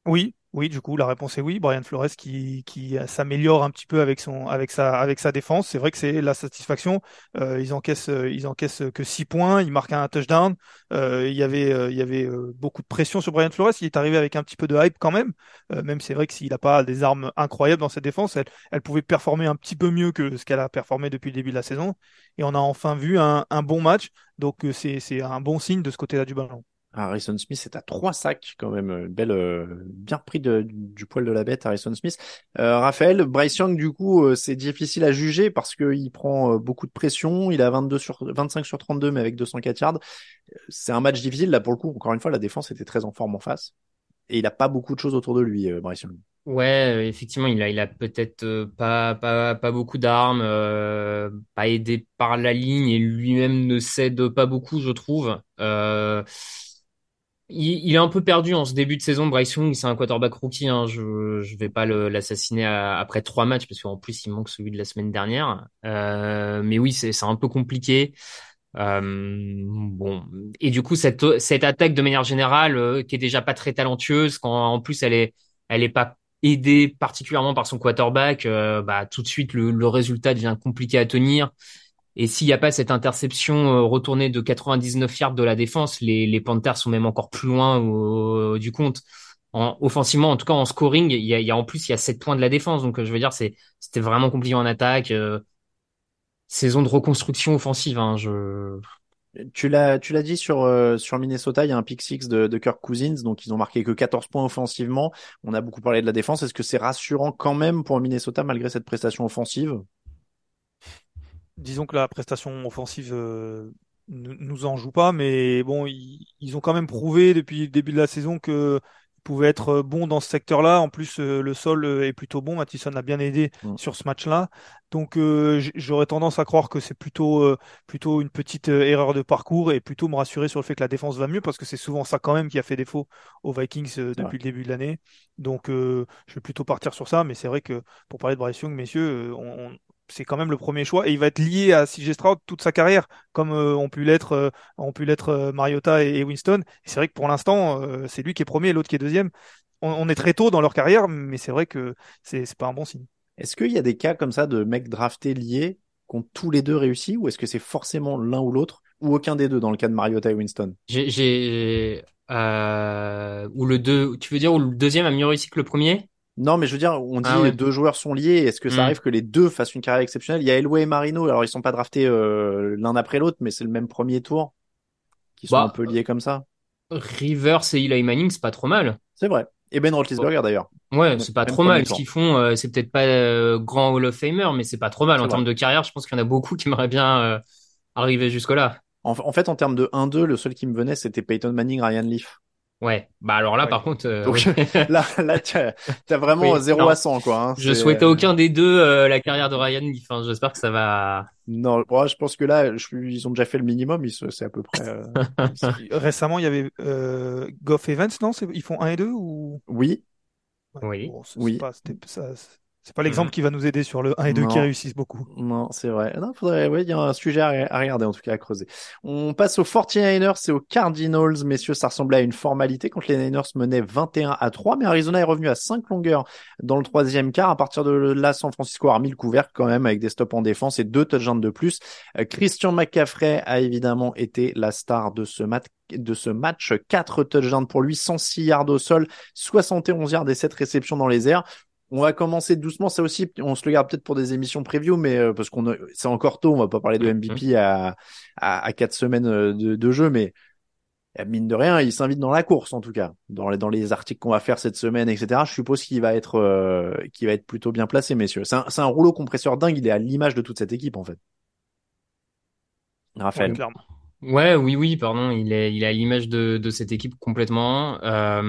Oui, oui, du coup, la réponse est oui. Brian Flores qui, qui s'améliore un petit peu avec son, avec sa, avec sa défense. C'est vrai que c'est la satisfaction. Euh, ils encaissent, euh, ils encaissent que six points. Ils marquent un touchdown. Euh, il y avait, euh, il y avait beaucoup de pression sur Brian Flores. Il est arrivé avec un petit peu de hype quand même. même c'est vrai que s'il n'a pas des armes incroyables dans cette défense, elle, elle pouvait performer un petit peu mieux que ce qu'elle a performé depuis le début de la saison. Et on a enfin vu un, un bon match. Donc c'est, c'est un bon signe de ce côté-là du ballon. Harrison Smith est à trois sacs quand même, euh, belle, euh, bien pris de, du poil de la bête Harrison Smith. Euh, Raphaël, Bryce Young du coup euh, c'est difficile à juger parce qu'il prend beaucoup de pression, il a 22 sur 25 sur 32 mais avec 204 yards. C'est un match difficile là pour le coup. Encore une fois la défense était très en forme en face et il a pas beaucoup de choses autour de lui Bryce Young. Ouais, effectivement, il a, il a peut-être pas, pas, pas beaucoup d'armes, pas aidé par la ligne et lui-même ne cède pas beaucoup, je trouve. Euh, il, est un peu perdu en ce début de saison. Bryce Young, c'est un quarterback rookie. Hein. Je ne vais pas l'assassiner après trois matchs parce qu'en plus il manque celui de la semaine dernière. Euh, mais oui, c'est un peu compliqué. Euh, bon, et du coup cette cette attaque de manière générale euh, qui est déjà pas très talentueuse, quand en plus elle est elle est pas aidée particulièrement par son quarterback, euh, bah tout de suite le, le résultat devient compliqué à tenir. Et s'il n'y a pas cette interception euh, retournée de 99 yards de la défense, les, les Panthers sont même encore plus loin du compte. En, offensivement, en tout cas en scoring, il y a, y a en plus il y a 7 points de la défense. Donc je veux dire, c'était vraiment compliqué en attaque. Euh, saison de reconstruction offensive. Hein, je Tu l'as, tu l'as dit sur, euh, sur Minnesota, il y a un pick six de, de Kirk Cousins, donc ils ont marqué que 14 points offensivement. On a beaucoup parlé de la défense. Est-ce que c'est rassurant quand même pour Minnesota malgré cette prestation offensive? Disons que la prestation offensive euh, nous nous en joue pas, mais bon, ils, ils ont quand même prouvé depuis le début de la saison que pouvait être euh, bon dans ce secteur-là. En plus, euh, le sol est plutôt bon. Mathison a bien aidé Mm. sur ce match-là. Donc, euh, j'aurais tendance à croire que c'est plutôt, euh, plutôt une petite erreur de parcours et plutôt me rassurer sur le fait que la défense va mieux parce que c'est souvent ça quand même qui a fait défaut aux Vikings depuis le début de l'année. Donc, euh, je vais plutôt partir sur ça. Mais c'est vrai que pour parler de Bryce Young, messieurs, on- c'est quand même le premier choix et il va être lié à CJ Stroud toute sa carrière, comme euh, ont pu l'être, euh, ont pu l'être euh, Mariota et, et Winston. Et c'est vrai que pour l'instant, euh, c'est lui qui est premier et l'autre qui est deuxième on, on est très tôt dans leur carrière, mais c'est vrai que c'est c'est pas un bon signe. Est-ce qu'il y a des cas comme ça de mecs draftés liés qui ont tous les deux réussi ou est-ce que c'est forcément l'un ou l'autre ou aucun des deux dans le cas de Mariota et Winston? J'ai, j'ai euh, ou le deux, tu veux dire où le deuxième a mieux réussi que le premier? Non, mais je veux dire, on dit Ah ouais. deux joueurs sont liés. Est-ce que ça Hmm. arrive que les deux fassent une carrière exceptionnelle? Il y a Elway et Marino. Alors ils sont pas draftés euh, l'un après l'autre, mais c'est le même premier tour qui sont Bah, un peu liés comme ça. Rivers et Eli Manning, c'est pas trop mal. C'est vrai. Et Ben Roethlisberger d'ailleurs. Ouais, c'est pas même trop mal. Ce qu'ils font, euh, c'est peut-être pas euh, grand Hall of Famer, mais c'est pas trop mal. En vrai. termes de carrière, je pense qu'il y en a beaucoup qui aimeraient bien euh, arriver jusque-là. En, en fait, en termes de 1-2, le seul qui me venait, c'était Peyton Manning, Ryan Leaf. Ouais. Bah alors là, Ouais. par contre, euh, Donc là, là, t'as as vraiment Oui, 0 non. à 100, quoi. hein. je souhaitais aucun des deux euh, la carrière de Ryan Leaf. hein. J'espère que ça va. Non, bon, je pense que là, je- ils ont déjà fait le minimum. Ils C'est à peu près. euh, Récemment, il y avait euh, Goff Evans, non? Ils font 1 et 2 ou? Oui, Ouais, Oui. bon, Oui. pas, ça- c'est pas l'exemple Mhm. qui va nous aider sur le 1 et 2 qui réussissent beaucoup. Non, c'est vrai. Non, faudrait, il y a un sujet à, à regarder, en tout cas, à creuser. On passe aux 49ers et aux Cardinals. Messieurs, ça ressemblait à une formalité quand les Niners menaient 21 à 3, mais Arizona est revenu à 5 longueurs dans le troisième quart. À partir de là, San Francisco a remis le couvercle quand même avec des stops en défense et deux touchdowns de plus. Euh, Christian McCaffrey a évidemment été la star de ce match de ce match, 4 touchdowns pour lui, 106 yards au sol, 71 yards et 7 réceptions dans les airs. On va commencer doucement, ça aussi, on se le garde peut-être pour des émissions preview, mais euh, parce qu'on c'est encore tôt, on va pas parler de MVP à à, à quatre semaines euh, de, de jeu, mais euh, mine de rien, il s'invite dans la course en tout cas, dans les dans les articles qu'on va faire cette semaine, etc. Je suppose qu'il va être euh, qu'il va être plutôt bien placé, messieurs. C'est un, c'est un rouleau compresseur dingue, il est à l'image de toute cette équipe en fait. Raphaël. Clairement. Ouais, oui, oui, pardon. Il est, il à l'image de, de cette équipe complètement. Euh,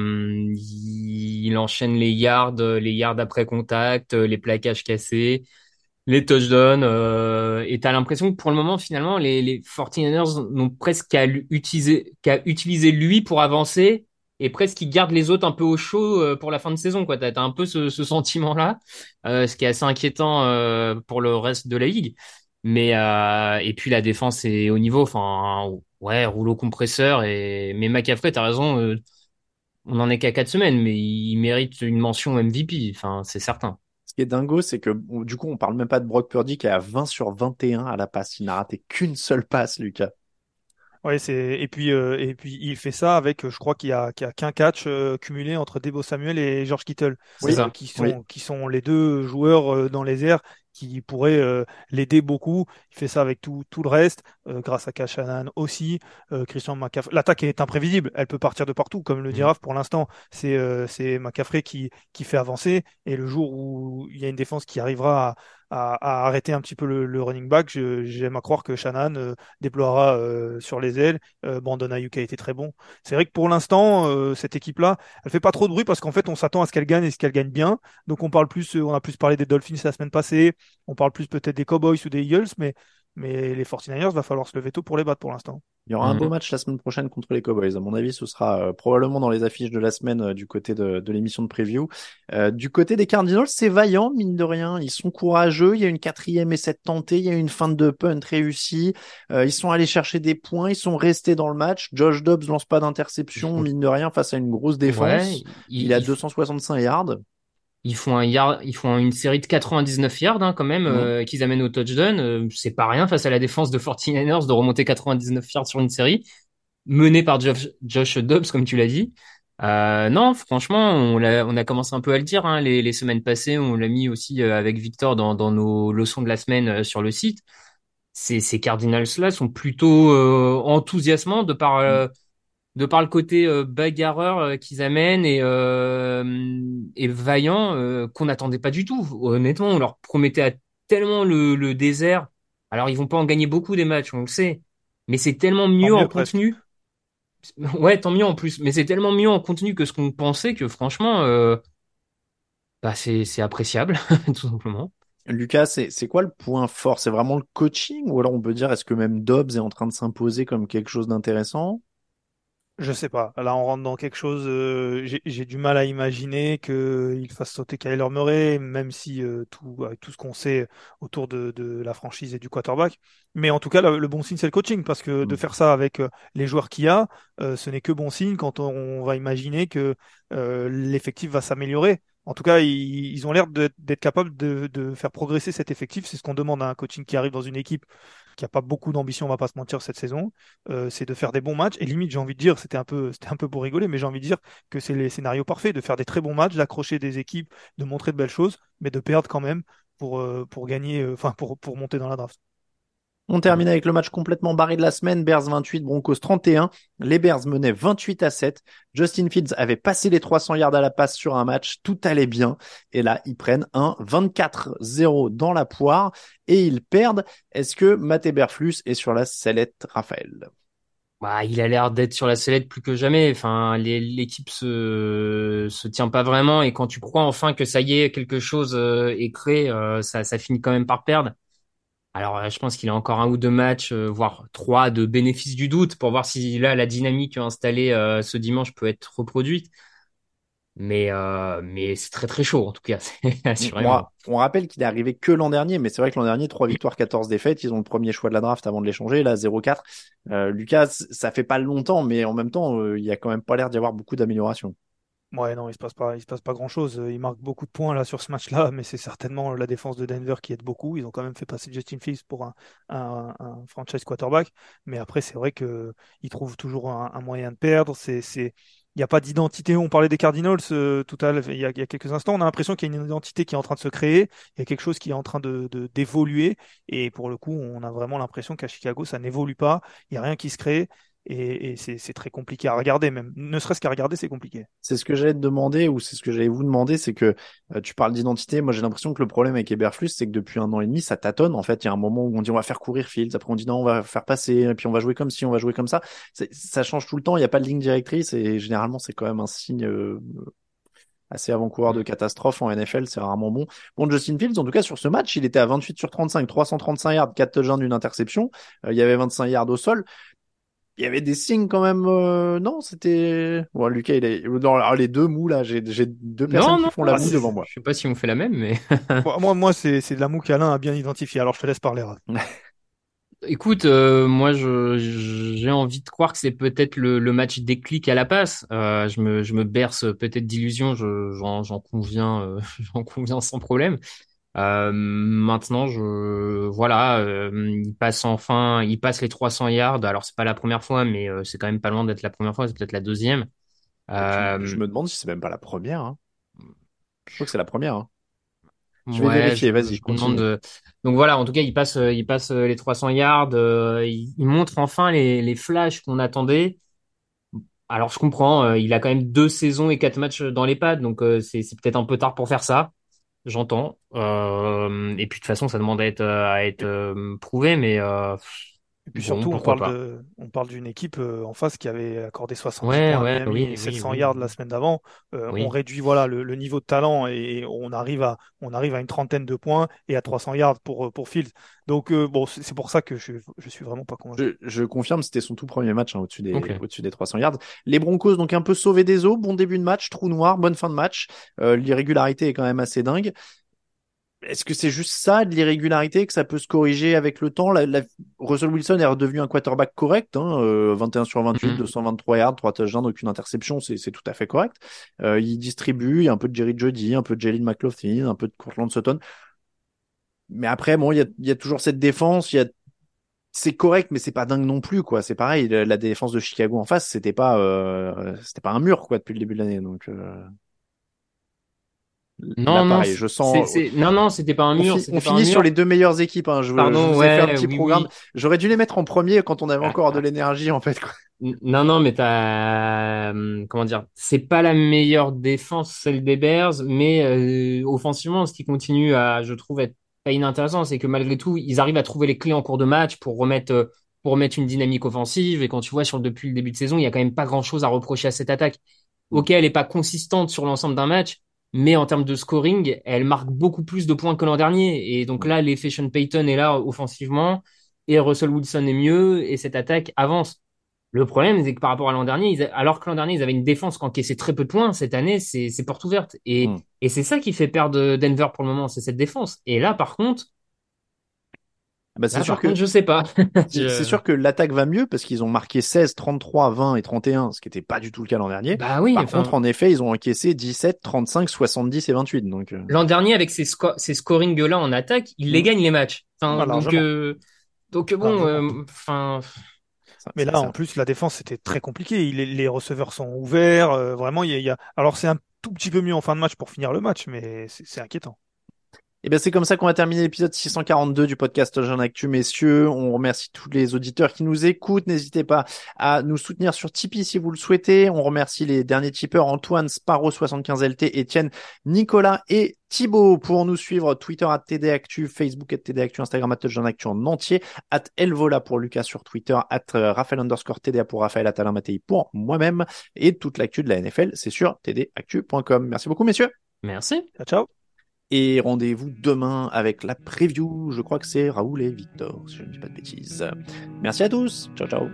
il, enchaîne les yards, les yards après contact, les plaquages cassés, les touchdowns. Euh, et t'as l'impression que pour le moment, finalement, les, les 49ers n'ont presque qu'à utiliser, qu'à utiliser lui pour avancer et presque qu'ils gardent les autres un peu au chaud euh, pour la fin de saison, quoi. T'as, t'as un peu ce, ce sentiment-là, euh, ce qui est assez inquiétant euh, pour le reste de la ligue. Mais euh, et puis la défense est au niveau, enfin ouais, rouleau compresseur et mais McCaffrey, t'as raison, euh, on en est qu'à quatre semaines, mais il mérite une mention MVP, enfin c'est certain. Ce qui est dingo, c'est que du coup, on parle même pas de Brock Purdy qui est à 20 sur 21 à la passe. Il n'a raté qu'une seule passe, Lucas. Ouais, c'est et puis euh, et puis il fait ça avec, je crois qu'il y a qu'il y a qu'un catch euh, cumulé entre Debo Samuel et George Kittle, C'est Euh, ça. qui sont Oui. qui sont les deux joueurs euh, dans les airs qui pourraient euh, l'aider beaucoup. Il fait ça avec tout tout le reste, euh, grâce à Kashanan aussi. Euh, Christian McCaffrey, l'attaque est imprévisible, elle peut partir de partout, comme le dit. Raph. Pour l'instant, c'est euh, c'est McCaffrey qui qui fait avancer et le jour où il y a une défense qui arrivera à à, arrêter un petit peu le, running back, j'aime à croire que Shannon euh, déploiera euh, sur les ailes. Euh, Brandon Ayuk a été très bon. C'est vrai que pour l'instant, euh, cette équipe-là, elle fait pas trop de bruit parce qu'en fait, on s'attend à ce qu'elle gagne et ce qu'elle gagne bien. Donc, on parle plus, on a plus parlé des Dolphins la semaine passée. On parle plus peut-être des Cowboys ou des Eagles, mais mais les 49ers, va falloir se lever tôt pour les battre pour l'instant. Il y aura un Mhm. beau match la semaine prochaine contre les Cowboys. À mon avis, ce sera euh, probablement dans les affiches de la semaine euh, du côté de, de l'émission de preview. Euh, du côté des Cardinals, c'est vaillant, mine de rien. Ils sont courageux. Il y a une quatrième et sept tentée. Il y a une fin de punt réussie. Euh, ils sont allés chercher des points. Ils sont restés dans le match. Josh Dobbs lance pas d'interception, mine de rien, face à une grosse défense. Ouais, il, il, a il- 265 yards. Ils font un yard, ils font une série de 99 yards hein, quand même, euh, qu'ils amènent au touchdown. Euh, c'est pas rien face à la défense de 49ers de remonter 99 yards sur une série, menée par Josh, Josh Dobbs comme tu l'as dit. Euh, non, franchement, on l'a, on a commencé un peu à le dire hein, les, les semaines passées. On l'a mis aussi euh, avec Victor dans, dans nos leçons de la semaine euh, sur le site. ces, ces Cardinals-là sont plutôt euh, enthousiasmants de par euh, de par le côté euh, bagarreur euh, qu'ils amènent et et vaillant qu'on n'attendait pas du tout. Honnêtement, on leur promettait à tellement le, le désert. Alors ils vont pas en gagner beaucoup des matchs, on le sait, mais c'est tellement mieux, en contenu. Ouais, tant mieux en plus, mais c'est tellement mieux en contenu que ce qu'on pensait que franchement, bah c'est c'est appréciable tout simplement. Lucas, c'est quoi le point fort? C'est vraiment le coaching? Ou alors on peut dire est-ce que même Dobbs est en train de s'imposer comme quelque chose d'intéressant? Je sais pas. Là, on rentre dans quelque chose. Euh, j'ai du mal à imaginer qu'il fasse sauter Kyler Murray, même si euh, tout, avec tout ce qu'on sait autour de, de, la franchise et du quarterback. Mais en tout cas, le, bon signe, c'est le coaching, parce que de mm. faire ça avec euh, les joueurs qu'il y a, ce n'est que bon signe quand on, va imaginer que l'effectif va s'améliorer. En tout cas, ils, ont l'air d'être capables de, de, faire progresser cet effectif. C'est ce qu'on demande à un coaching qui arrive dans une équipe qui a pas beaucoup d'ambition, on va pas se mentir cette saison. Euh, c'est de faire des bons matchs. Et limite, j'ai envie de dire, c'était un peu, c'était pour rigoler, mais j'ai envie de dire que c'est les scénarios parfaits de faire des très bons matchs, d'accrocher des équipes, de montrer de belles choses, mais de perdre quand même pour, euh, gagner, euh, enfin pour, pour monter dans la draft. On termine avec le match complètement barré de la semaine. Bears 28, Broncos 31. Les Bears menaient 28 à 7. Justin Fields avait passé les 300 yards à la passe sur un match. Tout allait bien. Et là, ils prennent un 24-0 dans la poire et ils perdent. Est-ce que Matt Eberflus est sur la sellette, Raphaël? Bah, il a l'air d'être sur la sellette plus que jamais. Enfin, l'équipe se se tient pas vraiment et quand tu crois enfin que ça y est, quelque chose euh, est créé, euh, ça finit quand même par perdre. Alors, euh, je pense qu'il a encore un ou deux matchs, euh, voire trois de bénéfice du doute pour voir si là la dynamique installée euh, ce dimanche peut être reproduite. Mais mais c'est très très chaud en tout cas. On rappelle qu'il est arrivé que l'an dernier, mais c'est vrai que l'an dernier, trois victoires, 14 défaites, ils ont le premier choix de la draft avant de l'échanger, là 0-4. Lucas, ça fait pas longtemps, mais en même temps, il y a quand même pas l'air d'y avoir beaucoup d'amélioration. Ouais, non, il se passe pas, il se passe pas grand chose. Il marque beaucoup de points là sur ce match-là, mais c'est certainement la défense de Denver qui aide beaucoup. Ils ont quand même fait passer Justin Fields pour un, un, un franchise quarterback, mais après c'est vrai que ils trouvent toujours un, un moyen de perdre. C'est, c'est, il n'y a pas d'identité. On parlait des Cardinals euh, tout à l'heure, il, y a quelques instants. On a l'impression qu'il y a une identité qui est en train de se créer. Il y a quelque chose qui est en train de, de d'évoluer. Et pour le coup, on a vraiment l'impression qu'à Chicago, ça n'évolue pas. Il n'y a rien qui se crée et, c'est très compliqué à regarder même. Ne serait-ce qu'à regarder, c'est compliqué. C'est ce que j'allais te demander ou c'est ce que j'allais vous demander, c'est que euh, tu parles d'identité. Moi, j'ai l'impression que le problème avec Eberflus, c'est que depuis un an et demi, ça tâtonne. En fait, il y a un moment où on dit on va faire courir Fields, après on dit non, on va faire passer, et puis on va jouer comme si, on va jouer comme ça. Ça change tout le temps. Il n'y a pas de ligne directrice et généralement, c'est quand même un signe. Euh, assez avant-coureur de catastrophe en NFL, c'est rarement bon. Bon, Justin Fields, en tout cas, sur ce match, il était à 28 sur 35, 335 yards, 4 touchdowns, d'une interception. Euh, il y avait 25 yards au sol il y avait des signes quand même. Euh, non, c'était. Bon, Lucas, il est dans les deux mous là. J'ai deux personnes qui font la moue devant moi. Je sais pas si on fait la même, mais. moi, moi, c'est de la moue qu'Alain a bien identifié. Alors, je te laisse parler. Écoute, euh, moi, je j'ai envie de croire que c'est peut-être le, le, match déclic à la passe. Euh, je me je me berce peut-être d'illusions. J'en conviens, euh, j'en conviens sans problème. Euh, maintenant, je voilà, euh, il passe enfin, il passe les 300 yards. Alors c'est pas la première fois, mais euh, c'est quand même pas loin d'être la première fois. C'est peut-être la deuxième. Je me demande si c'est même pas la première. Hein. Je crois que c'est la première. Hein. Je vais vérifier. Vas-y. De... Donc voilà, en tout cas, il passe, il passe les 300 yards. il, montre enfin les, les flashs qu'on attendait. Alors je comprends, il a quand même deux saisons et quatre matchs dans les pads, donc c'est peut-être un peu tard pour faire ça. J'entends. Euh, et puis de toute façon, ça demande à être, à être euh, prouvé, mais. Euh, et puis surtout, on parle, de, on parle d'une équipe euh, en face qui avait accordé 60 points ouais, oui, 700 yards la semaine d'avant. Euh, on réduit voilà le, le, niveau de talent et on arrive à on arrive à une trentaine de points et à 300 yards pour pour Fields. Donc bon, c'est pour ça que je je suis vraiment pas convaincu. Je, je confirme, c'était son tout premier match hein, au-dessus des au-dessus des 300 yards. Les Broncos donc un peu sauvés des eaux, bon début de match, trou noir, bonne fin de match. L'irrégularité est quand même assez dingue. Est-ce que c'est juste ça, de l'irrégularité, que ça peut se corriger avec le temps? La, Russell Wilson est redevenu un quarterback correct, hein, 21 euh, sur 28, 223 mm-hmm. yards, 3 touchdowns, aucune interception, c'est tout à fait correct. Euh, il distribue, il y a un peu de Jerry Jody, un peu de Jalen McLaughlin, un peu de Courtland Sutton. Mais après, bon, il y a, y a toujours cette défense, il y a c'est correct, mais c'est pas dingue non plus, quoi. C'est pareil, la, défense de Chicago en face, c'était pas, euh, c'était pas un mur, quoi, depuis le début de l'année. Donc, euh... Non, non, je sens. c'est- non, non, c'était pas un On, mur. fi- on pas un finit mur. sur les deux meilleures équipes. Hein. Je, Pardon, je vous ai fait un petit oui, programme. oui. J'aurais dû les mettre en premier quand on avait encore de ah. l'énergie, en fait. Non, non, mais t'as, euh, comment dire, c'est pas la meilleure défense, celle des Bears, mais euh, offensivement, ce qui continue à, je trouve, être pas inintéressant, c'est que malgré tout, ils arrivent à trouver les clés en cours de match pour remettre, euh, pour remettre une dynamique offensive. Et quand tu vois sur depuis le début de saison, il y a quand même pas grand-chose à reprocher à cette attaque. Ok, elle est pas consistante sur l'ensemble d'un match, mais en termes de scoring, elle marque beaucoup plus de points que l'an dernier. Et donc là, l'effet Sean Payton est là offensivement, et Russell Wilson est mieux, et cette attaque avance. Le problème, c'est que par rapport à l'an dernier, ils a- alors que l'an dernier, ils avaient une défense qui encaissait très peu de points, cette année, c'est porte ouverte. Et, Mm. et c'est ça qui fait perdre Denver pour le moment, c'est cette défense. Et là, par contre, Bah, c'est là, sûr que je sais pas. c'est sûr que l'attaque va mieux parce qu'ils ont marqué 16, 33, 20 et 31, ce qui n'était pas du tout le cas l'an dernier. Bah oui, Par enfin, contre, en effet, ils ont encaissé 17, 35, 70 et 28. Donc, euh, l'an dernier, avec ces, sco ces scorings-là en attaque, ils les Mm. gagnent les matchs. Enfin, Ah, donc, largement. euh, donc bon, euh, Mais là, ça- en plus, la défense, c'était très compliqué. Les receveurs sont ouverts. euh, vraiment, il y a, il y a- Alors, c'est un tout petit peu mieux en fin de match pour finir le match, mais c'est inquiétant. Et bien c'est comme ça qu'on va terminer l'épisode 642 du podcast Jeune Actu, messieurs. On remercie tous les auditeurs qui nous écoutent. N'hésitez pas à nous soutenir sur Tipeee si vous le souhaitez. On remercie les derniers tipeurs Antoine, Sparrow75LT, Étienne, Nicolas et Thibaut pour nous suivre Twitter at TD Actu, Facebook at TD Actu, Instagram at Jeune Actu en entier, at Elvola pour Lucas sur Twitter, at euh, Raphaël underscore TDA pour Raphaël Atalin Mattei pour moi-même et toute l'actu de la NFL, c'est sur tdactu.com. Merci beaucoup, messieurs. merci. Ciao, ciao. Et rendez-vous demain avec la preview. Je crois que c'est Raoul et Victor, si je ne dis pas de bêtises. Merci à tous. Ciao, ciao.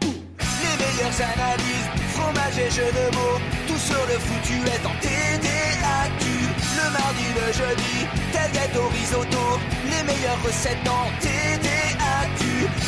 Les meilleures analyses, fromage et jeux de mots, tout sur le foutu est en TDAQ. Le mardi, le jeudi, tel gâteau risotto, les meilleures recettes en TDAQ.